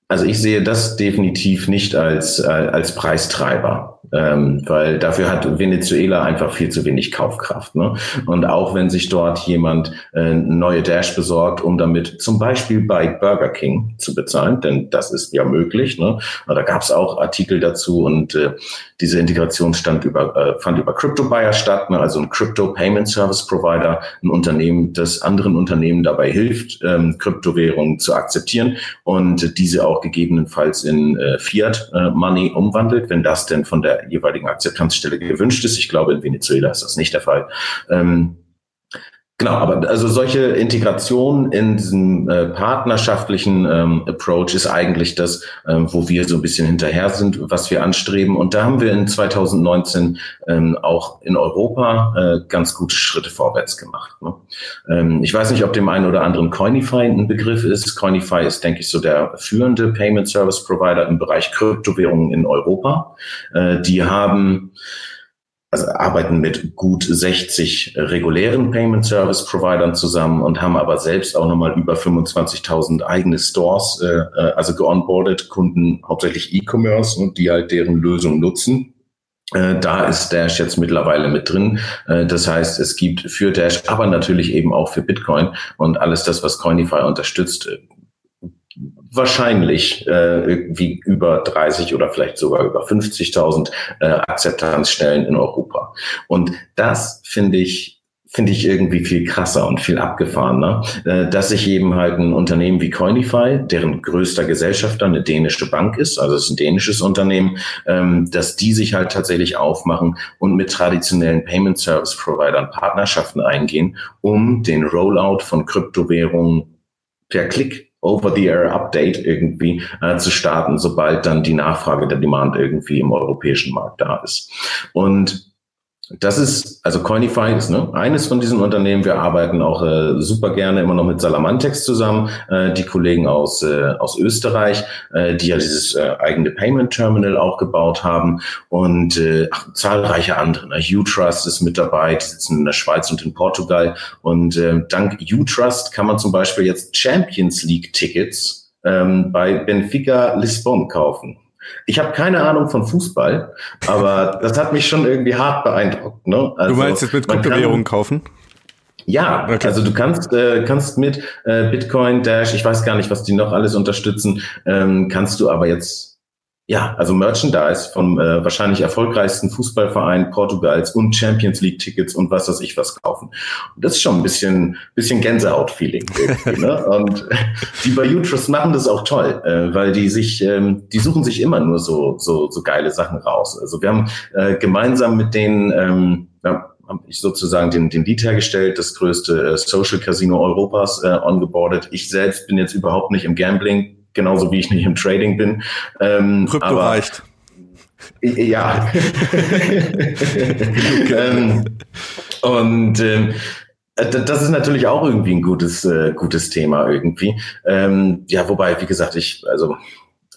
also ich sehe das definitiv nicht als, äh, als Preistreiber ähm, weil dafür hat Venezuela einfach viel zu wenig Kaufkraft. Ne? Und auch wenn sich dort jemand äh, neue Dash besorgt, um damit zum Beispiel bei Burger King zu bezahlen, denn das ist ja möglich. Ne? Da gab es auch Artikel dazu und äh, diese Integration stand über, äh, fand über Crypto Buyer statt, ne? also ein Crypto Payment Service Provider, ein Unternehmen, das anderen Unternehmen dabei hilft, ähm, Kryptowährungen zu akzeptieren und diese auch gegebenenfalls in äh, Fiat äh, Money umwandelt, wenn das denn von der jeweiligen Akzeptanzstelle gewünscht ist. Ich glaube, in Venezuela ist das nicht der Fall. Ähm, Genau, aber also solche Integration in diesem äh, partnerschaftlichen ähm, Approach ist eigentlich das, ähm, wo wir so ein bisschen hinterher sind, was wir anstreben. Und da haben wir in 2019 ähm, auch in Europa äh, ganz gute Schritte vorwärts gemacht. Ne? Ähm, ich weiß nicht, ob dem einen oder anderen Coinify ein Begriff ist. Coinify ist, denke ich, so der führende Payment Service Provider im Bereich Kryptowährungen in Europa. Äh, die haben also arbeiten mit gut 60 regulären Payment Service Providern zusammen und haben aber selbst auch nochmal über 25.000 eigene Stores, äh, äh, also geonboardet, Kunden hauptsächlich E-Commerce und die halt deren Lösung nutzen. Äh, da ist Dash jetzt mittlerweile mit drin. Äh, das heißt, es gibt für Dash, aber natürlich eben auch für Bitcoin und alles das, was Coinify unterstützt, wahrscheinlich äh, irgendwie über 30 oder vielleicht sogar über 50.000 äh, Akzeptanzstellen in Europa. Und das finde ich finde ich irgendwie viel krasser und viel abgefahrener, äh, dass sich eben halt ein Unternehmen wie Coinify, deren größter Gesellschafter eine dänische Bank ist, also es ist ein dänisches Unternehmen, ähm, dass die sich halt tatsächlich aufmachen und mit traditionellen Payment Service Providern Partnerschaften eingehen, um den Rollout von Kryptowährungen per Klick Over-the-Air-Update irgendwie äh, zu starten, sobald dann die Nachfrage der Demand irgendwie im europäischen Markt da ist. Und das ist, also Coinify ist ne, eines von diesen Unternehmen. Wir arbeiten auch äh, super gerne immer noch mit Salamantex zusammen, äh, die Kollegen aus, äh, aus Österreich, äh, die ja dieses äh, eigene Payment Terminal auch gebaut haben und äh, ach, zahlreiche andere. Ne? Utrust ist mit dabei, die sitzen in der Schweiz und in Portugal und äh, dank Utrust kann man zum Beispiel jetzt Champions League Tickets ähm, bei Benfica Lisbon kaufen. Ich habe keine Ahnung von Fußball, aber das hat mich schon irgendwie hart beeindruckt. Ne? Also, du meinst jetzt mit Kryptowährungen kaufen? Ja, okay. also du kannst äh, kannst mit äh, Bitcoin Dash, ich weiß gar nicht, was die noch alles unterstützen, ähm, kannst du aber jetzt ja, also Merchandise vom äh, wahrscheinlich erfolgreichsten Fußballverein Portugals und Champions League Tickets und was weiß ich was kaufen. Und das ist schon ein bisschen, bisschen Gänsehaut-Feeling. ne? Und die bei Utrust machen das auch toll, äh, weil die sich, ähm, die suchen sich immer nur so, so, so geile Sachen raus. Also wir haben äh, gemeinsam mit denen, ähm, ja, habe ich sozusagen den, den Lead hergestellt, das größte äh, Social Casino Europas äh, ongeboardet. Ich selbst bin jetzt überhaupt nicht im Gambling genauso wie ich nicht im Trading bin. Ähm, Krypto aber, reicht. Ja. ähm, und ähm, das ist natürlich auch irgendwie ein gutes, äh, gutes Thema irgendwie. Ähm, ja, wobei, wie gesagt, ich, also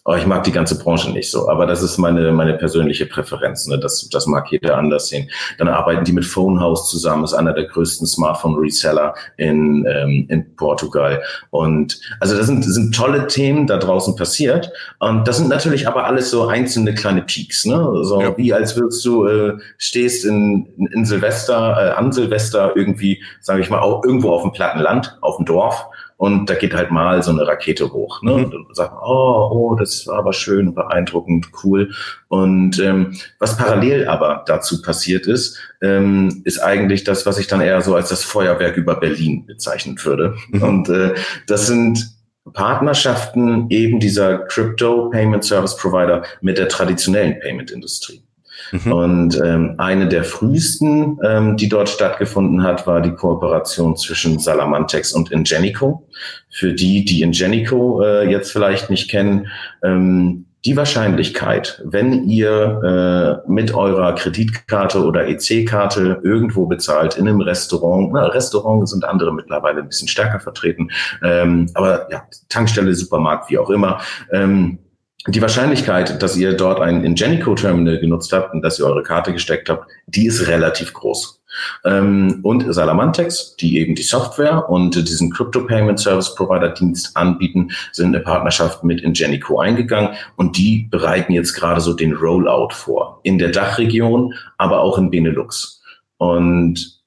aber ich mag die ganze Branche nicht so. Aber das ist meine, meine persönliche Präferenz. Ne? Das, das mag jeder anders sehen. Dann arbeiten die mit Phonehouse zusammen, ist einer der größten Smartphone-Reseller in, ähm, in Portugal. Und also das sind, sind tolle Themen da draußen passiert. Und das sind natürlich aber alles so einzelne kleine Peaks. Ne? So ja. wie als würdest du äh, stehst in, in Silvester, äh, an Silvester irgendwie, sage ich mal, auch irgendwo auf dem platten Land, auf dem Dorf und da geht halt mal so eine Rakete hoch. Ne? Mhm. Und sagt, oh, oh, das war aber schön, beeindruckend, cool. Und ähm, was parallel aber dazu passiert ist, ähm, ist eigentlich das, was ich dann eher so als das Feuerwerk über Berlin bezeichnen würde. Mhm. Und äh, das sind Partnerschaften eben dieser Crypto Payment Service Provider mit der traditionellen Payment Industrie. Mhm. Und ähm, eine der frühesten, ähm, die dort stattgefunden hat, war die Kooperation zwischen Salamantex und Ingenico. Für die, die Ingenico äh, jetzt vielleicht nicht kennen, ähm, die Wahrscheinlichkeit, wenn ihr äh, mit eurer Kreditkarte oder EC-Karte irgendwo bezahlt, in einem Restaurant, na, Restaurants sind andere mittlerweile ein bisschen stärker vertreten, ähm, aber ja, Tankstelle, Supermarkt, wie auch immer, ähm, die Wahrscheinlichkeit, dass ihr dort ein Ingenico-Terminal genutzt habt und dass ihr eure Karte gesteckt habt, die ist relativ groß. Ähm, und Salamantex, die eben die Software und diesen Crypto Payment Service Provider Dienst anbieten, sind eine Partnerschaft mit Ingenico eingegangen und die bereiten jetzt gerade so den Rollout vor. In der Dachregion, aber auch in Benelux. Und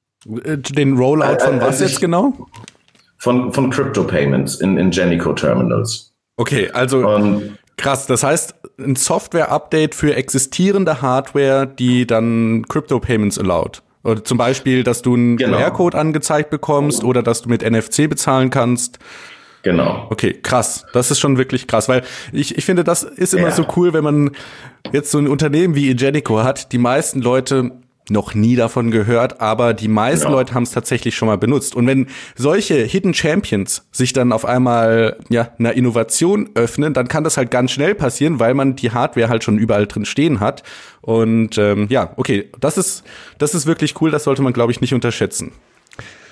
äh, den Rollout von äh, was jetzt genau? Von, von Crypto Payments in Ingenico Terminals. Okay, also und Krass, das heißt, ein Software-Update für existierende Hardware, die dann Crypto-Payments allowed. Oder zum Beispiel, dass du einen genau. QR-Code angezeigt bekommst oder dass du mit NFC bezahlen kannst. Genau. Okay, krass. Das ist schon wirklich krass, weil ich, ich finde, das ist immer ja. so cool, wenn man jetzt so ein Unternehmen wie Ingenico hat. Die meisten Leute noch nie davon gehört, aber die meisten ja. Leute haben es tatsächlich schon mal benutzt. Und wenn solche Hidden Champions sich dann auf einmal ja einer Innovation öffnen, dann kann das halt ganz schnell passieren, weil man die Hardware halt schon überall drin stehen hat. Und ähm, ja, okay, das ist das ist wirklich cool. Das sollte man, glaube ich, nicht unterschätzen.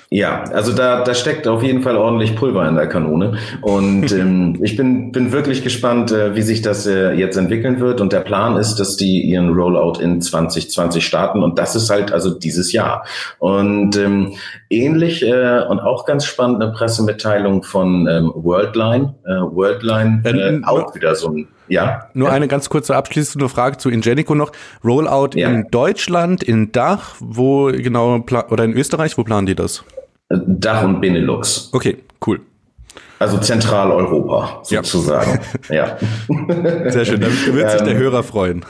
Ja, also da, da steckt auf jeden Fall ordentlich Pulver in der Kanone. Und ähm, ich bin, bin wirklich gespannt, äh, wie sich das äh, jetzt entwickeln wird. Und der Plan ist, dass die ihren Rollout in 2020 starten. Und das ist halt also dieses Jahr. Und ähm, ähnlich äh, und auch ganz spannend eine Pressemitteilung von ähm, Worldline. Äh, Worldline äh, auch wieder so ein ja. Nur ja. eine ganz kurze abschließende Frage zu Ingenico noch. Rollout ja. in Deutschland, in Dach, wo genau, oder in Österreich, wo planen die das? Dach und Benelux. Okay, cool. Also Zentraleuropa sozusagen. Ja. ja. Sehr schön, damit wird sich der ähm, Hörer freuen.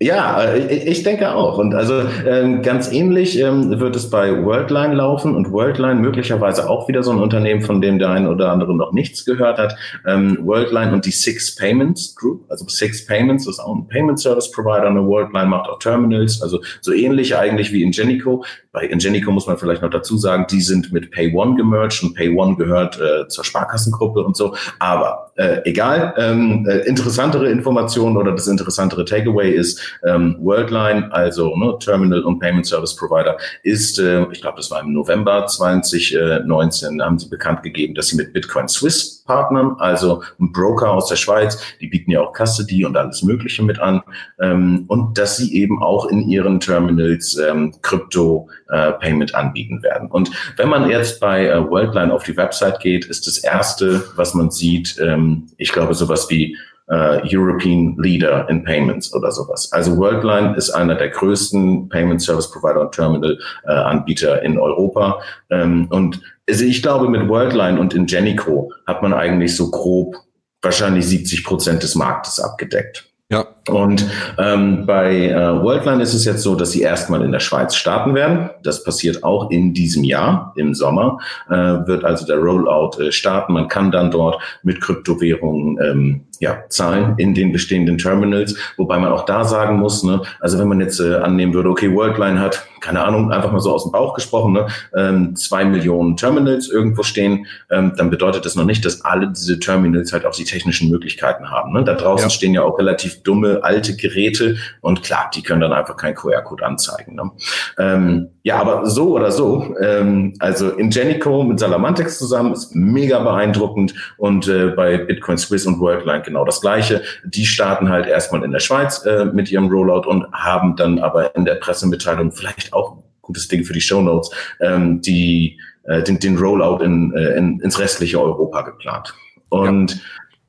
Ja, äh, ich denke auch. Und also ähm, ganz ähnlich ähm, wird es bei Worldline laufen und Worldline möglicherweise auch wieder so ein Unternehmen, von dem der ein oder andere noch nichts gehört hat. Ähm, Worldline und die Six Payments Group, also Six Payments ist auch ein Payment Service Provider. Eine Worldline macht auch Terminals, also so ähnlich eigentlich wie Ingenico. Bei Ingenico muss man vielleicht noch dazu sagen, die sind mit PayOne gemerged und PayOne gehört äh, zur Sparkassengruppe und so. Aber äh, egal, äh, interessantere Informationen oder das interessantere Takeaway ist, ähm, Worldline, also ne, Terminal und Payment Service Provider, ist, äh, ich glaube, das war im November 2019, haben sie bekannt gegeben, dass sie mit Bitcoin Swiss partnern, also ein Broker aus der Schweiz, die bieten ja auch Custody und alles Mögliche mit an, ähm, und dass sie eben auch in ihren Terminals ähm, Krypto äh, Payment anbieten werden. Und wenn man jetzt bei äh, Worldline auf die Website geht, ist das erste, was man sieht, ähm, ich glaube, sowas wie äh, European Leader in Payments oder sowas. Also Worldline ist einer der größten Payment Service Provider und Terminal äh, Anbieter in Europa. Ähm, und also ich glaube, mit Worldline und Ingenico hat man eigentlich so grob wahrscheinlich 70 Prozent des Marktes abgedeckt. Ja. Und ähm, bei äh, Worldline ist es jetzt so, dass sie erstmal in der Schweiz starten werden. Das passiert auch in diesem Jahr, im Sommer, äh, wird also der Rollout äh, starten. Man kann dann dort mit Kryptowährungen ähm, ja, zahlen in den bestehenden Terminals, wobei man auch da sagen muss, ne, also wenn man jetzt äh, annehmen würde, okay, Worldline hat, keine Ahnung, einfach mal so aus dem Bauch gesprochen, ne, ähm, zwei Millionen Terminals irgendwo stehen, ähm, dann bedeutet das noch nicht, dass alle diese Terminals halt auch die technischen Möglichkeiten haben. Ne? Da draußen ja. stehen ja auch relativ dumme alte Geräte und klar, die können dann einfach keinen QR-Code anzeigen. Ne? Ähm, ja, aber so oder so, ähm, also Ingenico mit Salamantex zusammen ist mega beeindruckend und äh, bei Bitcoin Swiss und Worldline genau das Gleiche. Die starten halt erstmal in der Schweiz äh, mit ihrem Rollout und haben dann aber in der Pressemitteilung vielleicht auch ein gutes Ding für die Show Notes, ähm, die, äh, den, den Rollout in, äh, in, ins restliche Europa geplant. Und ja.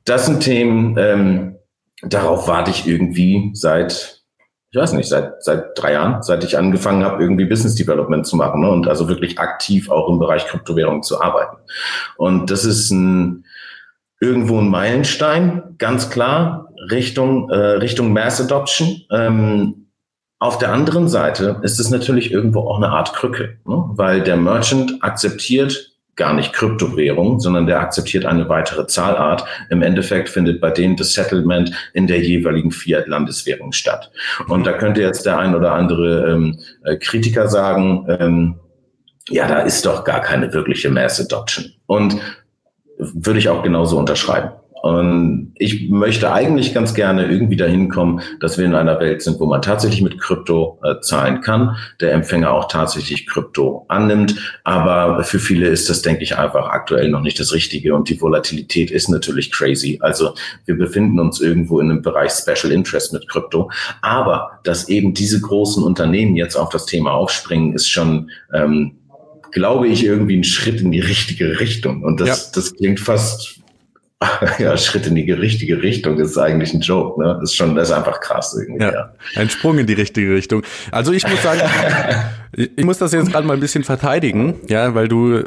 das sind Themen, ähm, darauf warte ich irgendwie seit ich weiß nicht, seit, seit drei Jahren, seit ich angefangen habe, irgendwie Business Development zu machen ne, und also wirklich aktiv auch im Bereich Kryptowährung zu arbeiten. Und das ist ein, irgendwo ein Meilenstein, ganz klar, Richtung, äh, Richtung Mass Adoption. Ähm, auf der anderen Seite ist es natürlich irgendwo auch eine Art Krücke, ne? weil der Merchant akzeptiert gar nicht Kryptowährung, sondern der akzeptiert eine weitere Zahlart. Im Endeffekt findet bei denen das Settlement in der jeweiligen Fiat-Landeswährung statt. Und da könnte jetzt der ein oder andere ähm, äh, Kritiker sagen, ähm, ja, da ist doch gar keine wirkliche Mass Adoption. Und würde ich auch genauso unterschreiben. Und ich möchte eigentlich ganz gerne irgendwie dahin kommen, dass wir in einer Welt sind, wo man tatsächlich mit Krypto äh, zahlen kann, der Empfänger auch tatsächlich Krypto annimmt. Aber für viele ist das, denke ich, einfach aktuell noch nicht das Richtige. Und die Volatilität ist natürlich crazy. Also wir befinden uns irgendwo in einem Bereich Special Interest mit Krypto. Aber dass eben diese großen Unternehmen jetzt auf das Thema aufspringen, ist schon ähm, glaube ich, irgendwie ein Schritt in die richtige Richtung. Und das, ja. das klingt fast ja, Schritt in die richtige Richtung ist eigentlich ein Joke, ne? Das ist schon, das ist einfach krass irgendwie. Ja, ja. Ein Sprung in die richtige Richtung. Also ich muss sagen, ich muss das jetzt gerade mal ein bisschen verteidigen, ja, weil du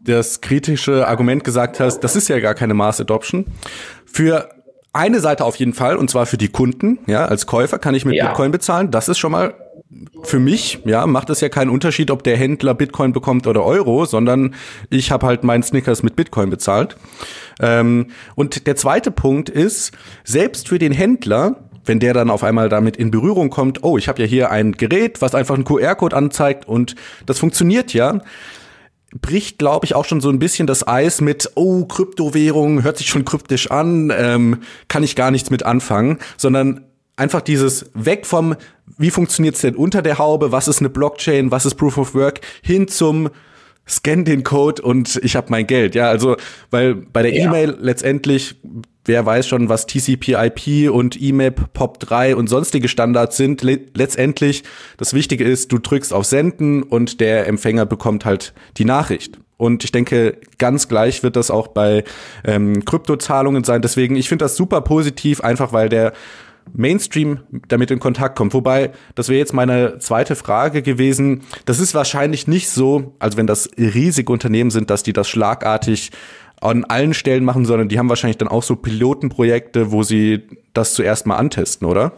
das kritische Argument gesagt hast, das ist ja gar keine Mass Adoption. Für eine Seite auf jeden Fall, und zwar für die Kunden, ja, als Käufer kann ich mit ja. Bitcoin bezahlen. Das ist schon mal für mich, ja, macht es ja keinen Unterschied, ob der Händler Bitcoin bekommt oder Euro, sondern ich habe halt meinen Snickers mit Bitcoin bezahlt. Ähm, und der zweite Punkt ist, selbst für den Händler, wenn der dann auf einmal damit in Berührung kommt, oh, ich habe ja hier ein Gerät, was einfach einen QR-Code anzeigt und das funktioniert ja, bricht, glaube ich, auch schon so ein bisschen das Eis mit, oh, Kryptowährung, hört sich schon kryptisch an, ähm, kann ich gar nichts mit anfangen, sondern einfach dieses weg vom, wie funktioniert's denn unter der Haube, was ist eine Blockchain, was ist Proof of Work, hin zum scan den Code und ich habe mein Geld. Ja, also, weil bei der ja. E-Mail letztendlich, wer weiß schon, was TCP/IP und IMAP, POP3 und sonstige Standards sind. Le letztendlich, das Wichtige ist, du drückst auf Senden und der Empfänger bekommt halt die Nachricht. Und ich denke, ganz gleich wird das auch bei ähm, Kryptozahlungen sein. Deswegen, ich finde das super positiv, einfach weil der Mainstream damit in Kontakt kommt. Wobei, das wäre jetzt meine zweite Frage gewesen. Das ist wahrscheinlich nicht so, also wenn das riesige Unternehmen sind, dass die das schlagartig an allen Stellen machen, sondern die haben wahrscheinlich dann auch so Pilotenprojekte, wo sie das zuerst mal antesten, oder?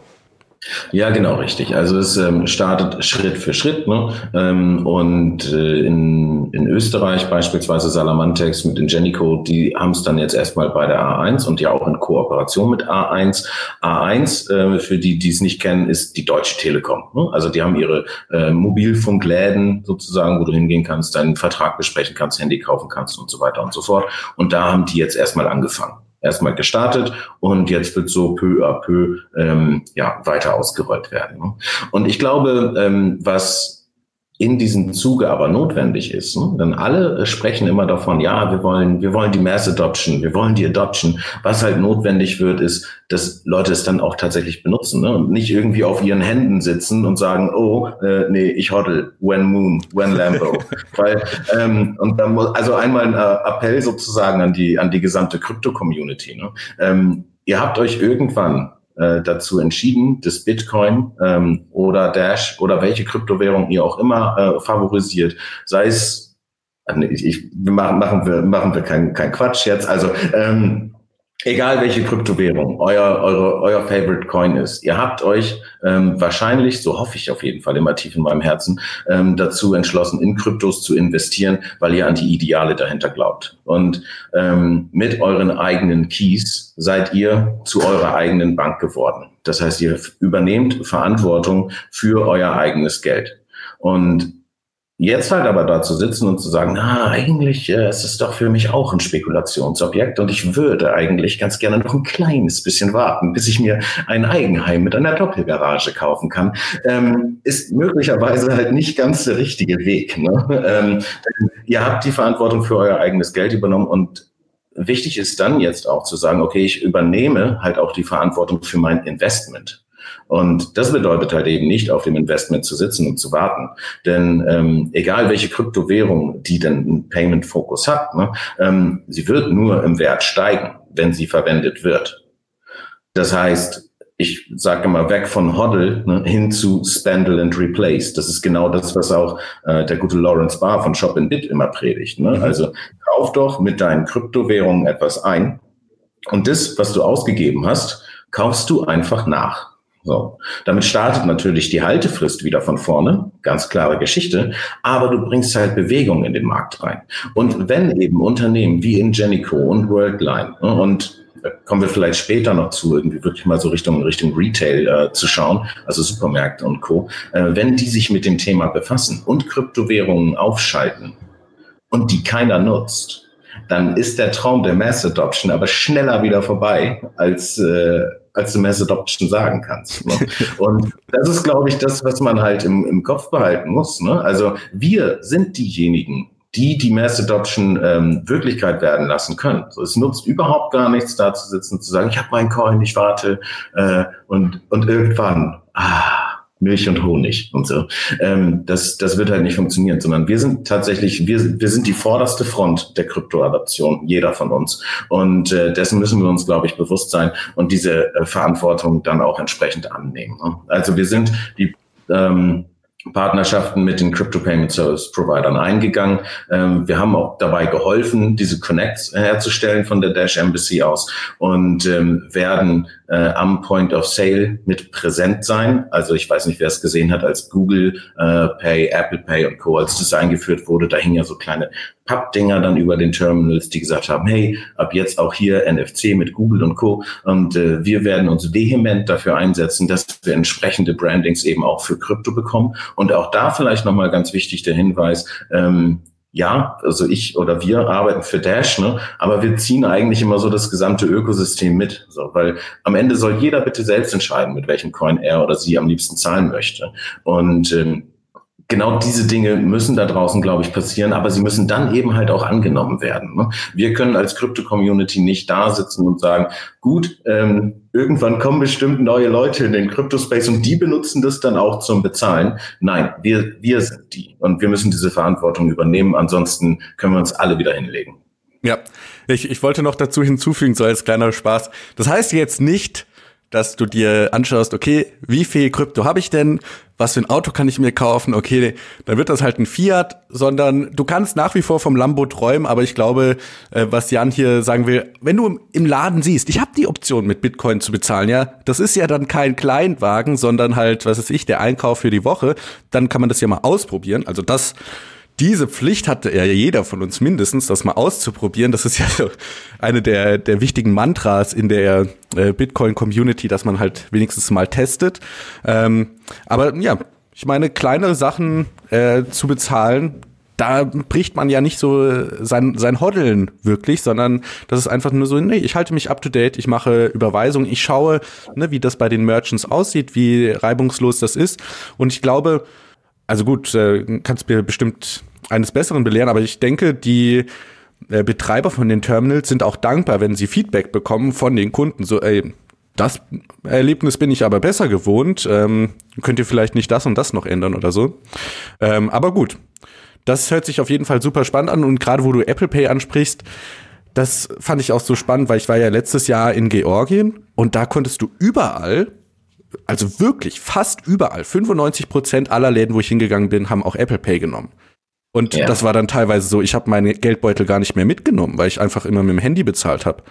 Ja, genau, richtig. Also es ähm, startet Schritt für Schritt. Ne? Ähm, und äh, in, in Österreich beispielsweise Salamantex mit Ingenico, die haben es dann jetzt erstmal bei der A1 und ja auch in Kooperation mit A1. A1, äh, für die, die es nicht kennen, ist die Deutsche Telekom. Ne? Also die haben ihre äh, Mobilfunkläden sozusagen, wo du hingehen kannst, deinen Vertrag besprechen kannst, Handy kaufen kannst und so weiter und so fort. Und da haben die jetzt erstmal angefangen erstmal gestartet und jetzt wird so peu à peu ähm, ja, weiter ausgerollt werden. Ne? Und ich glaube, ähm, was in diesem Zuge aber notwendig ist. Ne? Denn alle sprechen immer davon, ja, wir wollen, wir wollen die Mass Adoption, wir wollen die Adoption. Was halt notwendig wird, ist, dass Leute es dann auch tatsächlich benutzen ne? und nicht irgendwie auf ihren Händen sitzen und sagen, oh, äh, nee, ich hoddle, when Moon, when Lambo. Weil, ähm, und dann muss, also einmal ein äh, Appell sozusagen an die, an die gesamte Krypto-Community. Ne? Ähm, ihr habt euch irgendwann äh, dazu entschieden, dass Bitcoin ähm, oder Dash oder welche Kryptowährung ihr auch immer äh, favorisiert, sei es, äh, ich, ich, machen, machen wir, machen wir kein, kein Quatsch jetzt, also ähm, egal welche Kryptowährung euer, eure, euer Favorite Coin ist, ihr habt euch ähm, wahrscheinlich, so hoffe ich auf jeden Fall immer tief in meinem Herzen, ähm, dazu entschlossen, in Kryptos zu investieren, weil ihr an die Ideale dahinter glaubt. Und ähm, mit euren eigenen Keys seid ihr zu eurer eigenen Bank geworden. Das heißt, ihr übernehmt Verantwortung für euer eigenes Geld. Und Jetzt halt aber da zu sitzen und zu sagen, na, eigentlich äh, ist es doch für mich auch ein Spekulationsobjekt und ich würde eigentlich ganz gerne noch ein kleines bisschen warten, bis ich mir ein Eigenheim mit einer Doppelgarage kaufen kann, ähm, ist möglicherweise halt nicht ganz der richtige Weg. Ne? Ähm, ihr habt die Verantwortung für euer eigenes Geld übernommen und wichtig ist dann jetzt auch zu sagen, okay, ich übernehme halt auch die Verantwortung für mein Investment. Und das bedeutet halt eben nicht, auf dem Investment zu sitzen und zu warten. Denn ähm, egal welche Kryptowährung, die denn einen Payment-Fokus hat, ne, ähm, sie wird nur im Wert steigen, wenn sie verwendet wird. Das heißt, ich sage immer weg von Hodl ne, hin zu Spendle and Replace. Das ist genau das, was auch äh, der gute Lawrence Barr von Shop in Bit immer predigt. Ne? Mhm. Also kauf doch mit deinen Kryptowährungen etwas ein und das, was du ausgegeben hast, kaufst du einfach nach. So. Damit startet natürlich die Haltefrist wieder von vorne. Ganz klare Geschichte. Aber du bringst halt Bewegung in den Markt rein. Und wenn eben Unternehmen wie Ingenico und Worldline ne, und da kommen wir vielleicht später noch zu, irgendwie wirklich mal so Richtung, Richtung Retail äh, zu schauen, also Supermärkte und Co., äh, wenn die sich mit dem Thema befassen und Kryptowährungen aufschalten und die keiner nutzt, dann ist der Traum der Mass Adoption aber schneller wieder vorbei, als, äh, als du Mass Adoption sagen kannst. Ne? Und das ist, glaube ich, das, was man halt im, im Kopf behalten muss. Ne? Also wir sind diejenigen, die die Mass Adoption ähm, Wirklichkeit werden lassen können. So, es nutzt überhaupt gar nichts, da zu sitzen und zu sagen, ich habe meinen Coin, ich warte äh, und, und irgendwann, ah, Milch und Honig und so. Ähm, das, das wird halt nicht funktionieren, sondern wir sind tatsächlich, wir, wir sind die vorderste Front der Kryptoadaption, jeder von uns. Und äh, dessen müssen wir uns, glaube ich, bewusst sein und diese äh, Verantwortung dann auch entsprechend annehmen. Ne? Also wir sind die ähm, Partnerschaften mit den Crypto Payment Service Providern eingegangen. Ähm, wir haben auch dabei geholfen, diese Connects herzustellen von der Dash Embassy aus und ähm, werden äh, am Point of Sale mit präsent sein. Also ich weiß nicht, wer es gesehen hat, als Google äh, Pay, Apple Pay und Co. als das eingeführt wurde, da hingen ja so kleine Pappdinger dann über den Terminals, die gesagt haben, hey, ab jetzt auch hier NFC mit Google und Co. Und äh, wir werden uns vehement dafür einsetzen, dass wir entsprechende Brandings eben auch für Krypto bekommen. Und auch da vielleicht nochmal ganz wichtig der Hinweis, ähm, ja, also ich oder wir arbeiten für Dash, ne? aber wir ziehen eigentlich immer so das gesamte Ökosystem mit, so, weil am Ende soll jeder bitte selbst entscheiden, mit welchem Coin er oder sie am liebsten zahlen möchte. Und ähm, genau diese Dinge müssen da draußen, glaube ich, passieren, aber sie müssen dann eben halt auch angenommen werden. Ne? Wir können als Krypto-Community nicht da sitzen und sagen, gut, ähm, irgendwann kommen bestimmt neue Leute in den Kryptospace und die benutzen das dann auch zum Bezahlen. Nein, wir, wir sind die und wir müssen diese Verantwortung übernehmen, ansonsten können wir uns alle wieder hinlegen. Ja, ich, ich wollte noch dazu hinzufügen, so als kleiner Spaß. Das heißt jetzt nicht, dass du dir anschaust, okay, wie viel Krypto habe ich denn? Was für ein Auto kann ich mir kaufen? Okay, dann wird das halt ein Fiat, sondern du kannst nach wie vor vom Lambo träumen, aber ich glaube, äh, was Jan hier sagen will, wenn du im Laden siehst, ich habe die Option mit Bitcoin zu bezahlen, ja, das ist ja dann kein Kleinwagen, sondern halt, was weiß ich, der Einkauf für die Woche, dann kann man das ja mal ausprobieren. Also das diese Pflicht hatte ja jeder von uns mindestens, das mal auszuprobieren. Das ist ja eine der, der wichtigen Mantras in der äh, Bitcoin-Community, dass man halt wenigstens mal testet. Ähm, aber ja, ich meine, kleinere Sachen äh, zu bezahlen, da bricht man ja nicht so sein, sein Hoddeln wirklich, sondern das ist einfach nur so, nee, ich halte mich up to date, ich mache Überweisungen, ich schaue, ne, wie das bei den Merchants aussieht, wie reibungslos das ist. Und ich glaube, also gut, äh, kannst mir bestimmt eines Besseren belehren, aber ich denke, die äh, Betreiber von den Terminals sind auch dankbar, wenn sie Feedback bekommen von den Kunden. So, ey, das Erlebnis bin ich aber besser gewohnt. Ähm, könnt ihr vielleicht nicht das und das noch ändern oder so. Ähm, aber gut, das hört sich auf jeden Fall super spannend an. Und gerade wo du Apple Pay ansprichst, das fand ich auch so spannend, weil ich war ja letztes Jahr in Georgien und da konntest du überall, also wirklich fast überall, 95 Prozent aller Läden, wo ich hingegangen bin, haben auch Apple Pay genommen. Und ja. das war dann teilweise so, ich habe meine Geldbeutel gar nicht mehr mitgenommen, weil ich einfach immer mit dem Handy bezahlt habe.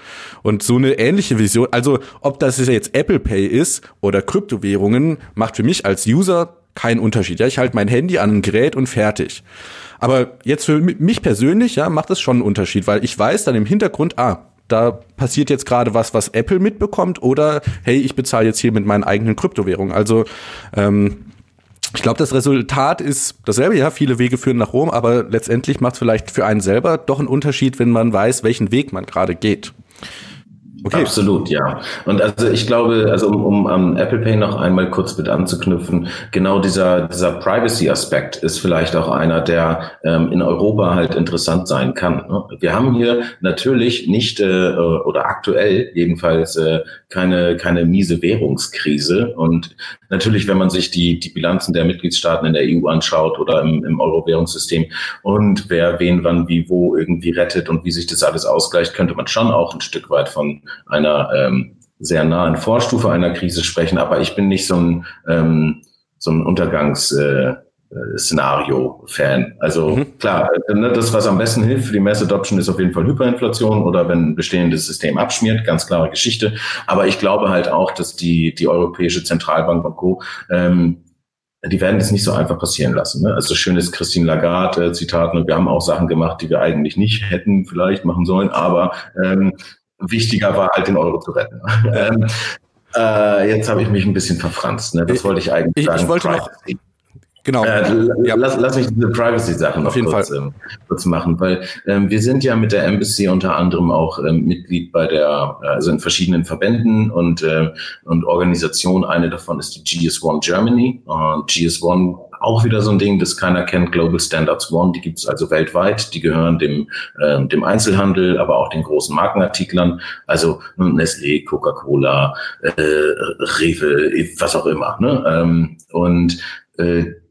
Und so eine ähnliche Vision, also ob das jetzt Apple Pay ist oder Kryptowährungen, macht für mich als User keinen Unterschied. Ja, ich halte mein Handy an ein Gerät und fertig. Aber jetzt für mich persönlich, ja, macht es schon einen Unterschied, weil ich weiß dann im Hintergrund, ah, da passiert jetzt gerade was, was Apple mitbekommt, oder hey, ich bezahle jetzt hier mit meinen eigenen Kryptowährungen. Also ähm, ich glaube, das Resultat ist dasselbe, ja, viele Wege führen nach Rom, aber letztendlich macht es vielleicht für einen selber doch einen Unterschied, wenn man weiß, welchen Weg man gerade geht. Okay. Absolut, ja. Und also ich glaube, also um, um am Apple Pay noch einmal kurz mit anzuknüpfen, genau dieser, dieser Privacy-Aspekt ist vielleicht auch einer, der ähm, in Europa halt interessant sein kann. Ne? Wir haben hier natürlich nicht äh, oder aktuell jedenfalls äh, keine, keine miese Währungskrise. Und natürlich, wenn man sich die, die Bilanzen der Mitgliedstaaten in der EU anschaut oder im, im Euro-Währungssystem und wer wen wann wie wo irgendwie rettet und wie sich das alles ausgleicht, könnte man schon auch ein Stück weit von einer ähm, sehr nahen Vorstufe einer Krise sprechen, aber ich bin nicht so ein, ähm, so ein Untergangs- äh, Szenario-Fan. Also mhm. klar, äh, ne, das, was am besten hilft für die Mass Adoption, ist auf jeden Fall Hyperinflation oder wenn ein bestehendes System abschmiert, ganz klare Geschichte. Aber ich glaube halt auch, dass die, die Europäische Zentralbank und Co. Ähm, die werden das nicht so einfach passieren lassen. Ne? Also schön ist Christine Lagarde, äh, Zitat, ne, wir haben auch Sachen gemacht, die wir eigentlich nicht hätten vielleicht machen sollen, aber ähm, wichtiger war halt den Euro zu retten. ähm, äh, jetzt habe ich mich ein bisschen verfranst. Ne? Das wollte ich eigentlich ich, sagen. Ich wollte noch, Genau. Äh, ja. lass, lass mich diese Privacy-Sachen noch kurz, ähm, kurz, machen, weil ähm, wir sind ja mit der Embassy unter anderem auch ähm, Mitglied bei der, also in verschiedenen Verbänden und, äh, und Organisationen. Eine davon ist die GS1 Germany. Und GS1 auch wieder so ein Ding, das keiner kennt, Global Standards One, die gibt es also weltweit, die gehören dem, äh, dem Einzelhandel, aber auch den großen Markenartiklern, also Nestlé, Coca-Cola, äh, Rewe, was auch immer. Ne? Ähm, und äh,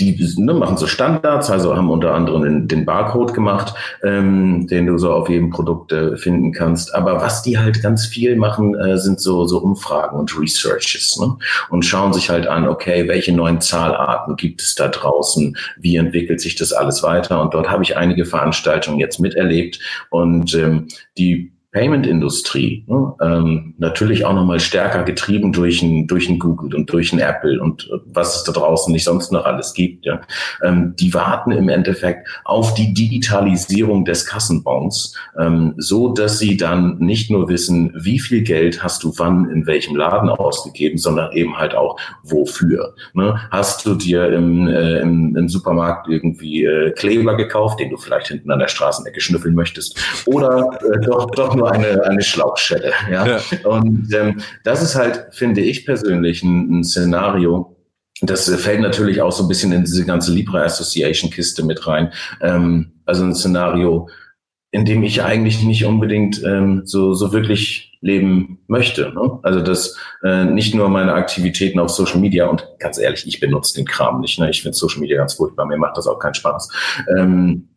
die ne, machen so Standards, also haben unter anderem den, den Barcode gemacht, ähm, den du so auf jedem Produkt äh, finden kannst. Aber was die halt ganz viel machen, äh, sind so, so Umfragen und Researches ne? und schauen sich halt an, okay, welche neuen Zahlarten gibt es da draußen, wie entwickelt sich das alles weiter. Und dort habe ich einige Veranstaltungen jetzt miterlebt und ähm, die Payment-Industrie, ne, ähm, natürlich auch nochmal stärker getrieben durch ein, durch ein Google und durch ein Apple und äh, was es da draußen nicht sonst noch alles gibt, ja, ähm, die warten im Endeffekt auf die Digitalisierung des Kassenbons, ähm, so dass sie dann nicht nur wissen, wie viel Geld hast du wann in welchem Laden ausgegeben, sondern eben halt auch wofür. Ne? Hast du dir im, äh, im, im Supermarkt irgendwie äh, Kleber gekauft, den du vielleicht hinten an der Straßenecke schnüffeln möchtest, oder äh, doch, doch nur eine, eine Schlauchstelle. Ja? ja. Und ähm, das ist halt, finde ich persönlich, ein, ein Szenario, das fällt natürlich auch so ein bisschen in diese ganze Libra Association Kiste mit rein. Ähm, also ein Szenario, in dem ich eigentlich nicht unbedingt ähm, so, so wirklich leben möchte. Ne? Also dass äh, nicht nur meine Aktivitäten auf Social Media und ganz ehrlich, ich benutze den Kram nicht. Ne? Ich finde Social Media ganz furchtbar, mir macht das auch keinen Spaß. Ähm,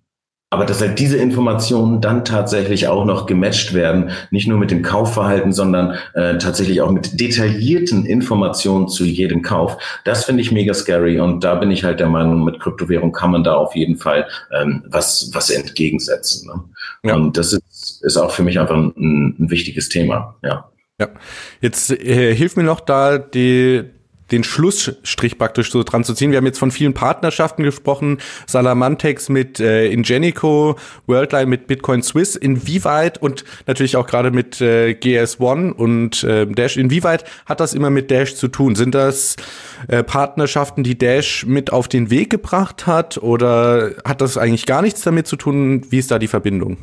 aber dass halt diese Informationen dann tatsächlich auch noch gematcht werden, nicht nur mit dem Kaufverhalten, sondern äh, tatsächlich auch mit detaillierten Informationen zu jedem Kauf, das finde ich mega scary. Und da bin ich halt der Meinung, mit Kryptowährung kann man da auf jeden Fall ähm, was, was entgegensetzen. Ne? Ja. Und das ist, ist auch für mich einfach ein, ein wichtiges Thema. Ja. Ja, jetzt äh, hilf mir noch da die den Schlussstrich praktisch so dran zu ziehen. Wir haben jetzt von vielen Partnerschaften gesprochen, Salamantex mit äh, Ingenico, Worldline mit Bitcoin Swiss. Inwieweit und natürlich auch gerade mit äh, GS1 und äh, Dash, inwieweit hat das immer mit Dash zu tun? Sind das äh, Partnerschaften, die Dash mit auf den Weg gebracht hat oder hat das eigentlich gar nichts damit zu tun? Wie ist da die Verbindung?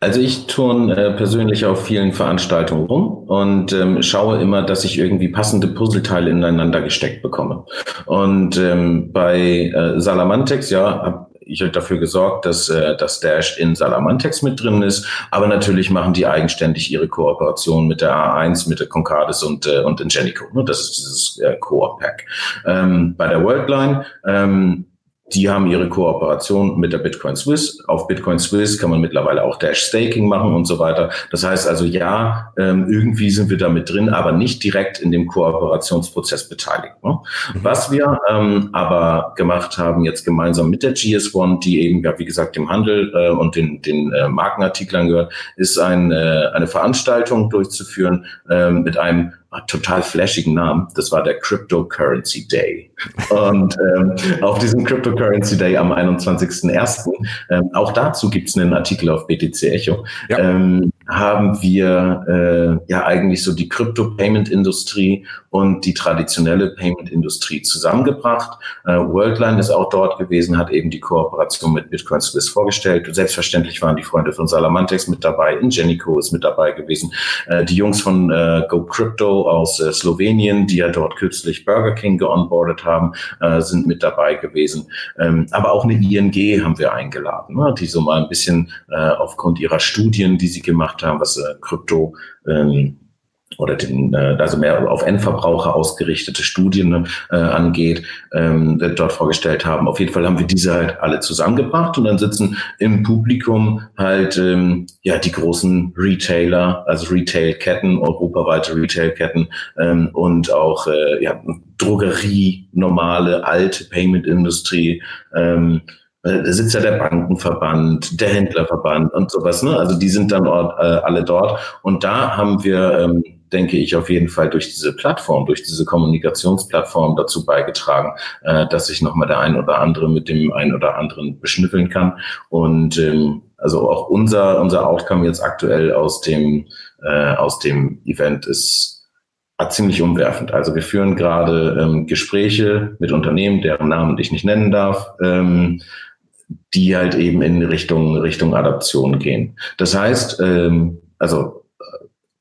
Also ich turne äh, persönlich auf vielen Veranstaltungen rum und ähm, schaue immer, dass ich irgendwie passende Puzzleteile ineinander gesteckt bekomme. Und ähm, bei äh, Salamantex, ja, habe ich halt dafür gesorgt, dass äh, das Dash in Salamantex mit drin ist. Aber natürlich machen die eigenständig ihre Kooperation mit der A1, mit der Concardis und, äh, und Ingenico. Ne? Das ist dieses äh, Core-Pack. Ähm, bei der Worldline ähm, die haben ihre Kooperation mit der Bitcoin Swiss. Auf Bitcoin Swiss kann man mittlerweile auch Dash Staking machen und so weiter. Das heißt also, ja, ähm, irgendwie sind wir da mit drin, aber nicht direkt in dem Kooperationsprozess beteiligt. Ne? Mhm. Was wir ähm, aber gemacht haben, jetzt gemeinsam mit der GS1, die eben, ja, wie gesagt, dem Handel äh, und den, den äh, Markenartiklern gehört, ist ein, äh, eine Veranstaltung durchzuführen äh, mit einem total flashigen Namen. Das war der Cryptocurrency Day. Und ähm, auf diesem Cryptocurrency Day am 21.01., ähm, auch dazu gibt es einen Artikel auf BTC Echo, ja. ähm, haben wir äh, ja eigentlich so die Crypto-Payment-Industrie und die traditionelle Payment-Industrie zusammengebracht. Äh, Worldline ist auch dort gewesen, hat eben die Kooperation mit Bitcoin Swiss vorgestellt. Selbstverständlich waren die Freunde von Salamantex mit dabei, Ingenico ist mit dabei gewesen, äh, die Jungs von äh, Go Crypto aus äh, Slowenien, die ja dort kürzlich Burger King geonboardet haben, äh, sind mit dabei gewesen. Ähm, aber auch eine ING haben wir eingeladen, ne, die so mal ein bisschen äh, aufgrund ihrer Studien, die sie gemacht haben, was äh, Krypto ähm, oder den, äh, also mehr auf Endverbraucher ausgerichtete Studien äh, angeht, ähm, dort vorgestellt haben. Auf jeden Fall haben wir diese halt alle zusammengebracht und dann sitzen im Publikum halt ähm, ja die großen Retailer, also Retailketten, europaweite Retailketten ähm, und auch äh, ja, Drogerie, normale alte Payment-Industrie. Ähm, äh, da sitzt ja der Bankenverband, der Händlerverband und sowas. Ne? Also die sind dann äh, alle dort. Und da haben wir ähm, denke ich, auf jeden Fall durch diese Plattform, durch diese Kommunikationsplattform dazu beigetragen, äh, dass sich nochmal der ein oder andere mit dem ein oder anderen beschnüffeln kann. Und ähm, also auch unser, unser Outcome jetzt aktuell aus dem, äh, aus dem Event ist ziemlich umwerfend. Also wir führen gerade ähm, Gespräche mit Unternehmen, deren Namen ich nicht nennen darf, ähm, die halt eben in Richtung Richtung Adaption gehen. Das heißt, ähm, also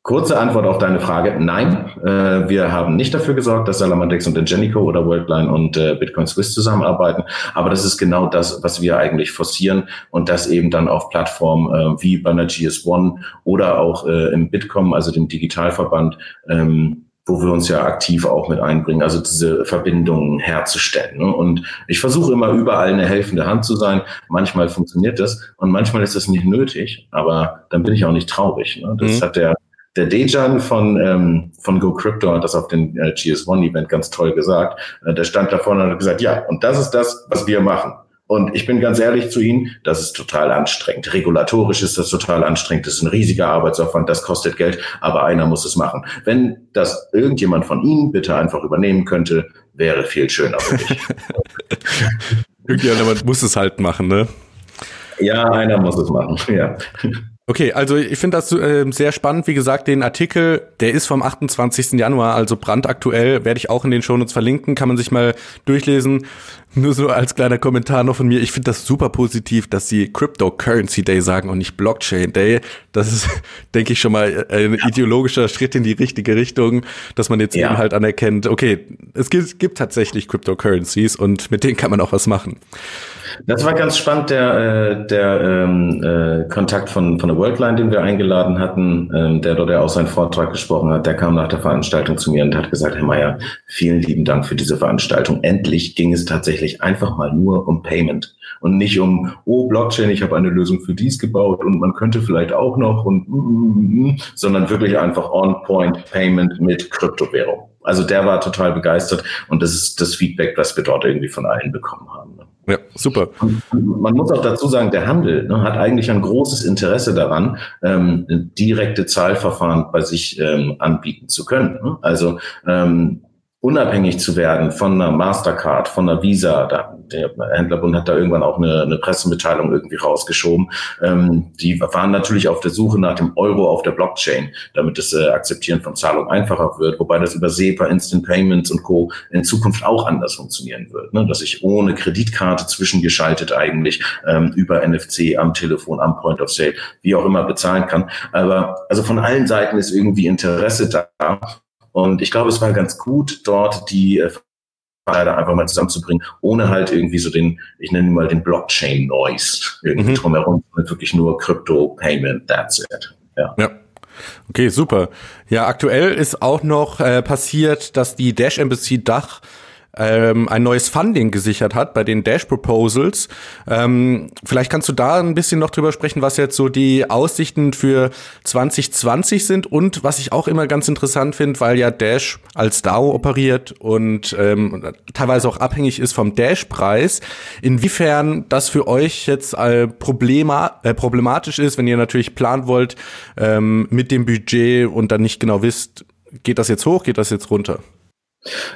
Kurze Antwort auf deine Frage. Nein, äh, wir haben nicht dafür gesorgt, dass Salamandex und Ingenico oder Worldline und äh, Bitcoin Swiss zusammenarbeiten. Aber das ist genau das, was wir eigentlich forcieren und das eben dann auf Plattformen äh, wie bei einer GS1 oder auch äh, im Bitkom, also dem Digitalverband, ähm, wo wir uns ja aktiv auch mit einbringen, also diese Verbindungen herzustellen. Ne? Und ich versuche immer überall eine helfende Hand zu sein. Manchmal funktioniert das und manchmal ist das nicht nötig, aber dann bin ich auch nicht traurig. Ne? Das mhm. hat der der Dejan von, ähm, von Go Crypto hat das auf dem äh, GS1-Event ganz toll gesagt. Äh, der stand da vorne und hat gesagt, ja, und das ist das, was wir machen. Und ich bin ganz ehrlich zu Ihnen, das ist total anstrengend. Regulatorisch ist das total anstrengend. Das ist ein riesiger Arbeitsaufwand, das kostet Geld, aber einer muss es machen. Wenn das irgendjemand von Ihnen bitte einfach übernehmen könnte, wäre viel schöner für mich. Irgendjemand muss es halt machen, ne? Ja, einer muss es machen, ja. Okay, also ich finde das äh, sehr spannend. Wie gesagt, den Artikel, der ist vom 28. Januar, also brandaktuell, werde ich auch in den Shownotes verlinken, kann man sich mal durchlesen. Nur so als kleiner Kommentar noch von mir. Ich finde das super positiv, dass sie Cryptocurrency Day sagen und nicht Blockchain Day. Das ist, denke ich, schon mal ein ideologischer Schritt in die richtige Richtung, dass man jetzt ja. eben halt anerkennt, okay, es gibt, gibt tatsächlich Cryptocurrencies und mit denen kann man auch was machen. Das war ganz spannend, der, äh, der ähm, äh, Kontakt von, von der Worldline, den wir eingeladen hatten, ähm, der dort ja auch seinen Vortrag gesprochen hat, der kam nach der Veranstaltung zu mir und hat gesagt, Herr Mayer, vielen lieben Dank für diese Veranstaltung. Endlich ging es tatsächlich einfach mal nur um Payment und nicht um, oh, Blockchain, ich habe eine Lösung für dies gebaut und man könnte vielleicht auch noch und, mm, mm, mm, sondern wirklich einfach on-point Payment mit Kryptowährung. Also der war total begeistert und das ist das Feedback, was wir dort irgendwie von allen bekommen haben. Ne? Ja, super. Man muss auch dazu sagen, der Handel ne, hat eigentlich ein großes Interesse daran, ähm, direkte Zahlverfahren bei sich ähm, anbieten zu können. Ne? Also ähm, unabhängig zu werden von einer Mastercard, von einer Visa. Da, der Händlerbund hat da irgendwann auch eine, eine Pressemitteilung irgendwie rausgeschoben. Ähm, die waren natürlich auf der Suche nach dem Euro auf der Blockchain, damit das äh, Akzeptieren von Zahlungen einfacher wird, wobei das über SEPA, Instant Payments und Co. in Zukunft auch anders funktionieren wird, ne? dass ich ohne Kreditkarte zwischengeschaltet eigentlich ähm, über NFC am Telefon, am Point of Sale, wie auch immer bezahlen kann. Aber also von allen Seiten ist irgendwie Interesse da. Und ich glaube, es war ganz gut, dort die äh, leider einfach mal zusammenzubringen, ohne halt irgendwie so den, ich nenne ihn mal den Blockchain-Noise irgendwie mhm. drumherum, wirklich nur Crypto-Payment, that's it. Ja. ja. Okay, super. Ja, aktuell ist auch noch äh, passiert, dass die Dash Embassy Dach ähm, ein neues Funding gesichert hat bei den Dash Proposals. Ähm, vielleicht kannst du da ein bisschen noch drüber sprechen, was jetzt so die Aussichten für 2020 sind und was ich auch immer ganz interessant finde, weil ja Dash als DAO operiert und ähm, teilweise auch abhängig ist vom Dash-Preis, inwiefern das für euch jetzt äh, problema äh, problematisch ist, wenn ihr natürlich planen wollt ähm, mit dem Budget und dann nicht genau wisst, geht das jetzt hoch, geht das jetzt runter?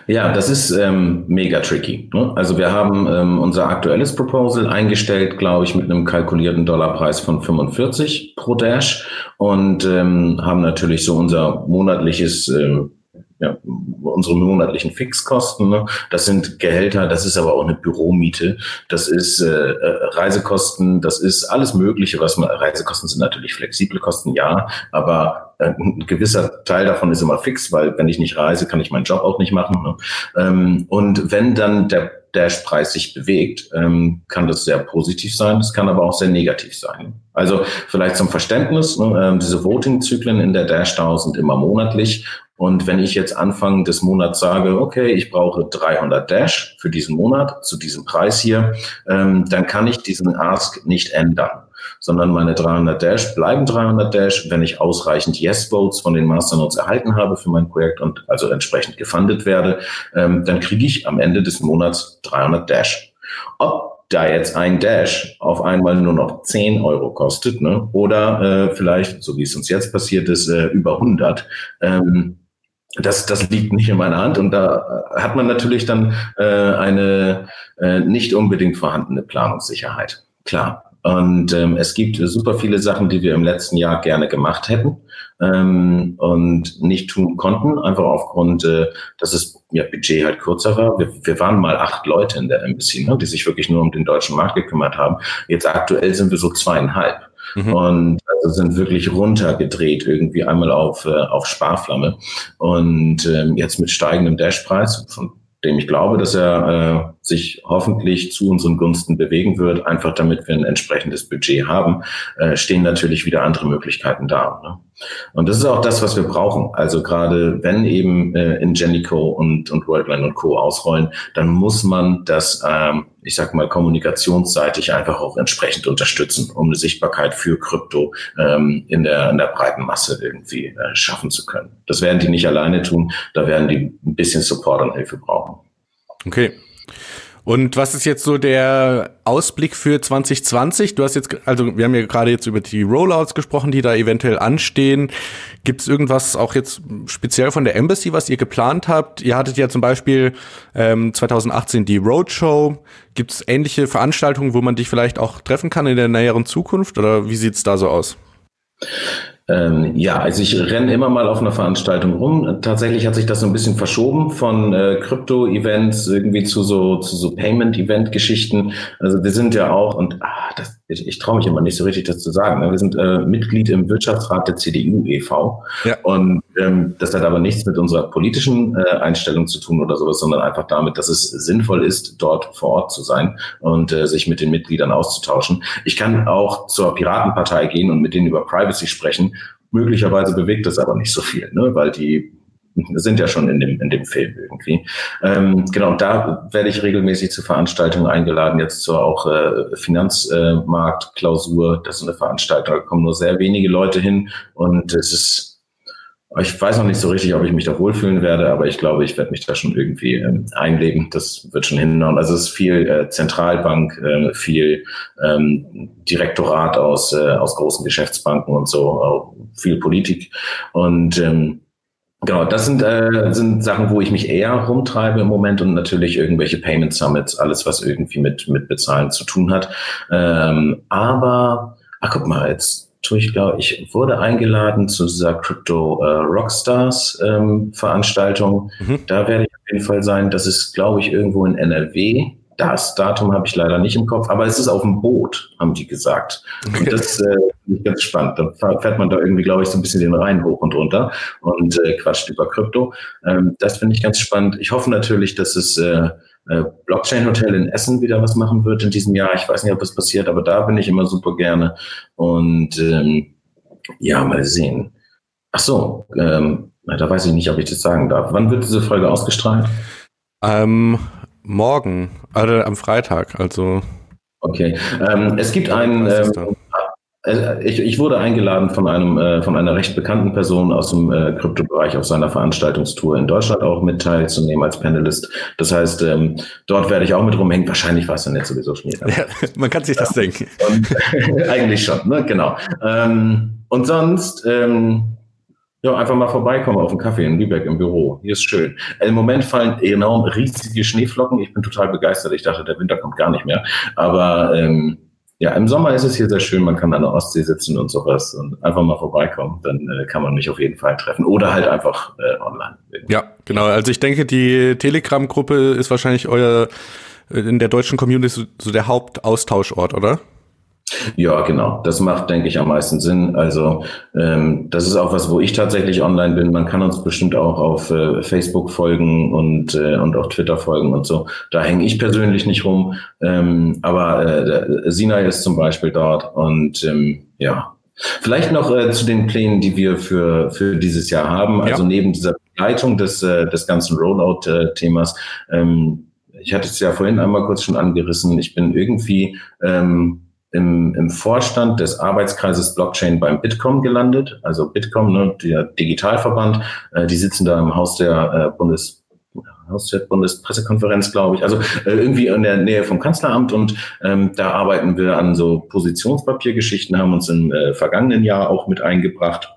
Ja, das ist ähm, mega tricky. Ne? Also wir haben ähm, unser aktuelles Proposal eingestellt, glaube ich, mit einem kalkulierten Dollarpreis von 45 pro Dash und ähm, haben natürlich so unser monatliches ähm, ja, unsere monatlichen Fixkosten. Ne? Das sind Gehälter, das ist aber auch eine Büromiete, das ist äh, äh, Reisekosten, das ist alles Mögliche, was man, Reisekosten sind natürlich flexible Kosten, ja, aber äh, ein gewisser Teil davon ist immer fix, weil wenn ich nicht reise, kann ich meinen Job auch nicht machen. Ne? Ähm, und wenn dann der Dash-Preis sich bewegt, ähm, kann das sehr positiv sein, es kann aber auch sehr negativ sein. Also vielleicht zum Verständnis, ne, ähm, diese Voting-Zyklen in der Dash-DAO sind immer monatlich und wenn ich jetzt Anfang des Monats sage, okay, ich brauche 300 Dash für diesen Monat zu diesem Preis hier, ähm, dann kann ich diesen Ask nicht ändern, sondern meine 300 Dash bleiben 300 Dash. Wenn ich ausreichend Yes-Votes von den Masternodes erhalten habe für mein Projekt und also entsprechend gefundet werde, ähm, dann kriege ich am Ende des Monats 300 Dash. Ob da jetzt ein Dash auf einmal nur noch 10 Euro kostet, ne? oder äh, vielleicht, so wie es uns jetzt passiert ist, äh, über 100, ähm, das, das liegt nicht in meiner Hand und da hat man natürlich dann äh, eine äh, nicht unbedingt vorhandene Planungssicherheit. Klar. Und ähm, es gibt super viele Sachen, die wir im letzten Jahr gerne gemacht hätten ähm, und nicht tun konnten, einfach aufgrund, äh, dass das ja, Budget halt kürzer war. Wir, wir waren mal acht Leute in der Embassy, ne, die sich wirklich nur um den deutschen Markt gekümmert haben. Jetzt aktuell sind wir so zweieinhalb. Mhm. Und also sind wirklich runtergedreht, irgendwie einmal auf, äh, auf Sparflamme. Und ähm, jetzt mit steigendem Dashpreis, von dem ich glaube, dass er äh, sich hoffentlich zu unseren Gunsten bewegen wird, einfach damit wir ein entsprechendes Budget haben, äh, stehen natürlich wieder andere Möglichkeiten da. Ne? Und das ist auch das, was wir brauchen. Also gerade wenn eben äh, Ingenico und, und Worldline und Co. ausrollen, dann muss man das, ähm, ich sag mal, kommunikationsseitig einfach auch entsprechend unterstützen, um eine Sichtbarkeit für Krypto ähm, in, der, in der breiten Masse irgendwie äh, schaffen zu können. Das werden die nicht alleine tun, da werden die ein bisschen Support und Hilfe brauchen. Okay. Und was ist jetzt so der Ausblick für 2020? Du hast jetzt, also wir haben ja gerade jetzt über die Rollouts gesprochen, die da eventuell anstehen. Gibt es irgendwas auch jetzt speziell von der Embassy, was ihr geplant habt? Ihr hattet ja zum Beispiel ähm, 2018 die Roadshow. Gibt es ähnliche Veranstaltungen, wo man dich vielleicht auch treffen kann in der näheren Zukunft? Oder wie sieht's da so aus? Ähm, ja, also ich renne immer mal auf einer Veranstaltung rum. Tatsächlich hat sich das so ein bisschen verschoben von äh, Krypto-Events irgendwie zu so zu so Payment-Event-Geschichten. Also wir sind ja auch und ah, das, ich, ich traue mich immer nicht so richtig, das zu sagen. Ne? Wir sind äh, Mitglied im Wirtschaftsrat der CDU e.V. Ja. Und ähm, das hat aber nichts mit unserer politischen äh, Einstellung zu tun oder sowas, sondern einfach damit, dass es sinnvoll ist, dort vor Ort zu sein und äh, sich mit den Mitgliedern auszutauschen. Ich kann auch zur Piratenpartei gehen und mit denen über Privacy sprechen. Möglicherweise bewegt das aber nicht so viel, ne? weil die sind ja schon in dem, in dem Film irgendwie. Ähm, genau, da werde ich regelmäßig zu Veranstaltungen eingeladen, jetzt zur auch äh, Finanzmarktklausur. das ist eine Veranstaltung, da kommen nur sehr wenige Leute hin und es ist ich weiß noch nicht so richtig, ob ich mich da wohlfühlen werde, aber ich glaube, ich werde mich da schon irgendwie ähm, einlegen. Das wird schon hinhauen. Also es ist viel äh, Zentralbank, äh, viel ähm, Direktorat aus, äh, aus großen Geschäftsbanken und so, viel Politik. Und ähm, Genau, das sind, äh, sind Sachen, wo ich mich eher rumtreibe im Moment und natürlich irgendwelche Payment Summits, alles, was irgendwie mit, mit Bezahlen zu tun hat. Ähm, aber, ach guck mal, jetzt tue ich, glaube ich, wurde eingeladen zu dieser Crypto äh, Rockstars ähm, Veranstaltung. Mhm. Da werde ich auf jeden Fall sein. Das ist, glaube ich, irgendwo in NRW. Das Datum habe ich leider nicht im Kopf, aber es ist auf dem Boot, haben die gesagt. Und das äh, finde ich ganz spannend. Da fährt man da irgendwie, glaube ich, so ein bisschen den Rhein hoch und runter und äh, quatscht über Krypto. Ähm, das finde ich ganz spannend. Ich hoffe natürlich, dass es äh, äh, Blockchain Hotel in Essen wieder was machen wird in diesem Jahr. Ich weiß nicht, ob das passiert, aber da bin ich immer super gerne. Und ähm, ja, mal sehen. Ach so, ähm, da weiß ich nicht, ob ich das sagen darf. Wann wird diese Folge ausgestrahlt? Ähm, morgen, also am Freitag, also. Okay. Ähm, es gibt einen. Ähm, äh, ich, ich wurde eingeladen von einem äh, von einer recht bekannten Person aus dem äh, Kryptobereich auf seiner Veranstaltungstour in Deutschland auch mit teilzunehmen als Panelist. Das heißt, ähm, dort werde ich auch mit rumhängen. Wahrscheinlich war es dann jetzt sowieso schon. Ja, man kann sich das ja. denken. Und, eigentlich schon, ne? Genau. Ähm, und sonst ähm, ja, einfach mal vorbeikommen auf einen Kaffee in Lübeck im Büro. Hier ist schön. Im Moment fallen enorm riesige Schneeflocken. Ich bin total begeistert. Ich dachte, der Winter kommt gar nicht mehr. Aber ähm, ja, im Sommer ist es hier sehr schön. Man kann an der Ostsee sitzen und sowas und einfach mal vorbeikommen. Dann äh, kann man mich auf jeden Fall treffen. Oder halt einfach äh, online. Ja, genau. Also ich denke, die Telegram-Gruppe ist wahrscheinlich euer äh, in der deutschen Community so der Hauptaustauschort, oder? Ja, genau. Das macht, denke ich, am meisten Sinn. Also ähm, das ist auch was, wo ich tatsächlich online bin. Man kann uns bestimmt auch auf äh, Facebook folgen und, äh, und auf Twitter folgen und so. Da hänge ich persönlich nicht rum. Ähm, aber äh, Sinai ist zum Beispiel dort und ähm, ja. Vielleicht noch äh, zu den Plänen, die wir für, für dieses Jahr haben. Also ja. neben dieser Begleitung des, äh, des ganzen Rollout-Themas. Ähm, ich hatte es ja vorhin einmal kurz schon angerissen. Ich bin irgendwie ähm, im, im Vorstand des Arbeitskreises Blockchain beim Bitkom gelandet. Also Bitkom, ne, der Digitalverband, äh, die sitzen da im Haus der äh, Bundes Haus der Bundespressekonferenz, glaube ich. Also äh, irgendwie in der Nähe vom Kanzleramt und ähm, da arbeiten wir an so Positionspapiergeschichten, haben uns im äh, vergangenen Jahr auch mit eingebracht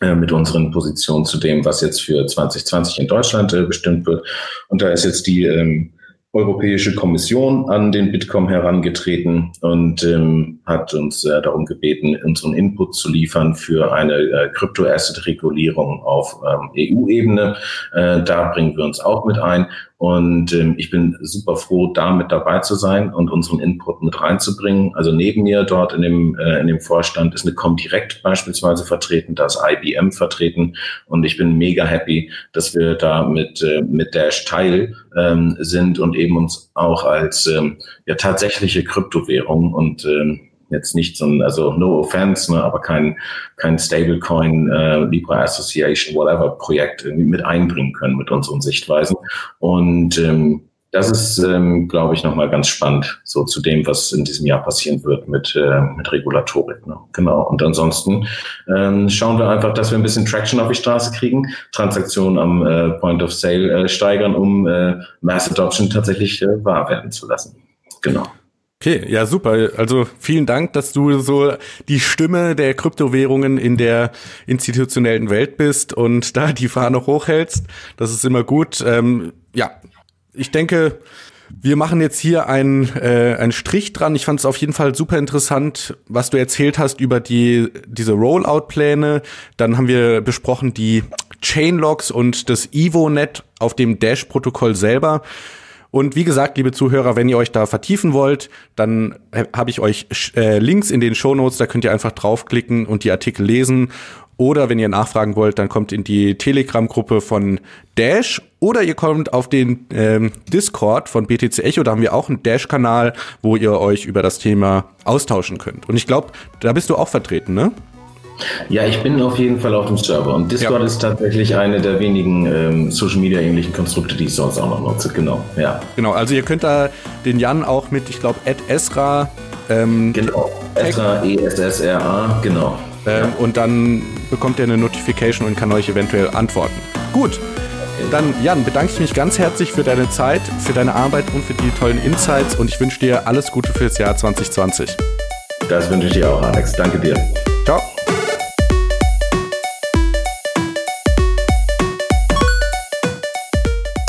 äh, mit unseren Positionen zu dem, was jetzt für 2020 in Deutschland äh, bestimmt wird. Und da ist jetzt die ähm, Europäische Kommission an den Bitkom herangetreten und ähm, hat uns äh, darum gebeten, unseren Input zu liefern für eine äh, Crypto-Asset-Regulierung auf ähm, EU-Ebene. Äh, da bringen wir uns auch mit ein. Und ähm, ich bin super froh, da mit dabei zu sein und unseren Input mit reinzubringen. Also neben mir dort in dem, äh, in dem Vorstand ist eine Comdirect beispielsweise vertreten, da ist IBM vertreten. Und ich bin mega happy, dass wir da mit, äh, mit Dash Teil ähm, sind und eben uns auch als ähm, ja, tatsächliche Kryptowährung und ähm, jetzt nicht so ein, also no offense, ne, aber kein, kein Stablecoin, äh, Libra Association, whatever Projekt irgendwie mit einbringen können mit unseren Sichtweisen. Und ähm, das ist, ähm, glaube ich, nochmal ganz spannend, so zu dem, was in diesem Jahr passieren wird mit, äh, mit Regulatorik. Ne? Genau. Und ansonsten ähm, schauen wir einfach, dass wir ein bisschen Traction auf die Straße kriegen, Transaktionen am äh, Point of Sale äh, steigern, um äh, Mass Adoption tatsächlich äh, wahr werden zu lassen. Genau. Okay, ja super. Also vielen Dank, dass du so die Stimme der Kryptowährungen in der institutionellen Welt bist und da die Fahne hochhältst. Das ist immer gut. Ähm, ja, ich denke, wir machen jetzt hier einen, äh, einen Strich dran. Ich fand es auf jeden Fall super interessant, was du erzählt hast über die diese Rollout-Pläne. Dann haben wir besprochen die Chainlocks und das Evonet auf dem Dash-Protokoll selber. Und wie gesagt, liebe Zuhörer, wenn ihr euch da vertiefen wollt, dann habe ich euch äh, Links in den Show Notes, da könnt ihr einfach draufklicken und die Artikel lesen. Oder wenn ihr nachfragen wollt, dann kommt in die Telegram-Gruppe von Dash oder ihr kommt auf den ähm, Discord von BTC Echo. Da haben wir auch einen Dash-Kanal, wo ihr euch über das Thema austauschen könnt. Und ich glaube, da bist du auch vertreten, ne? Ja, ich bin auf jeden Fall auf dem Server und Discord ja. ist tatsächlich eine der wenigen ähm, Social Media ähnlichen Konstrukte, die ich sonst auch noch nutze. Genau, ja. Genau, also ihr könnt da den Jan auch mit, ich glaube, Esra. Ähm, genau, Esra, E-S-S-R-A, genau. Ähm, ja. Und dann bekommt ihr eine Notification und kann euch eventuell antworten. Gut. Dann, Jan, bedanke ich mich ganz herzlich für deine Zeit, für deine Arbeit und für die tollen Insights und ich wünsche dir alles Gute fürs Jahr 2020. Das wünsche ich dir auch, Alex. Danke dir. Ciao.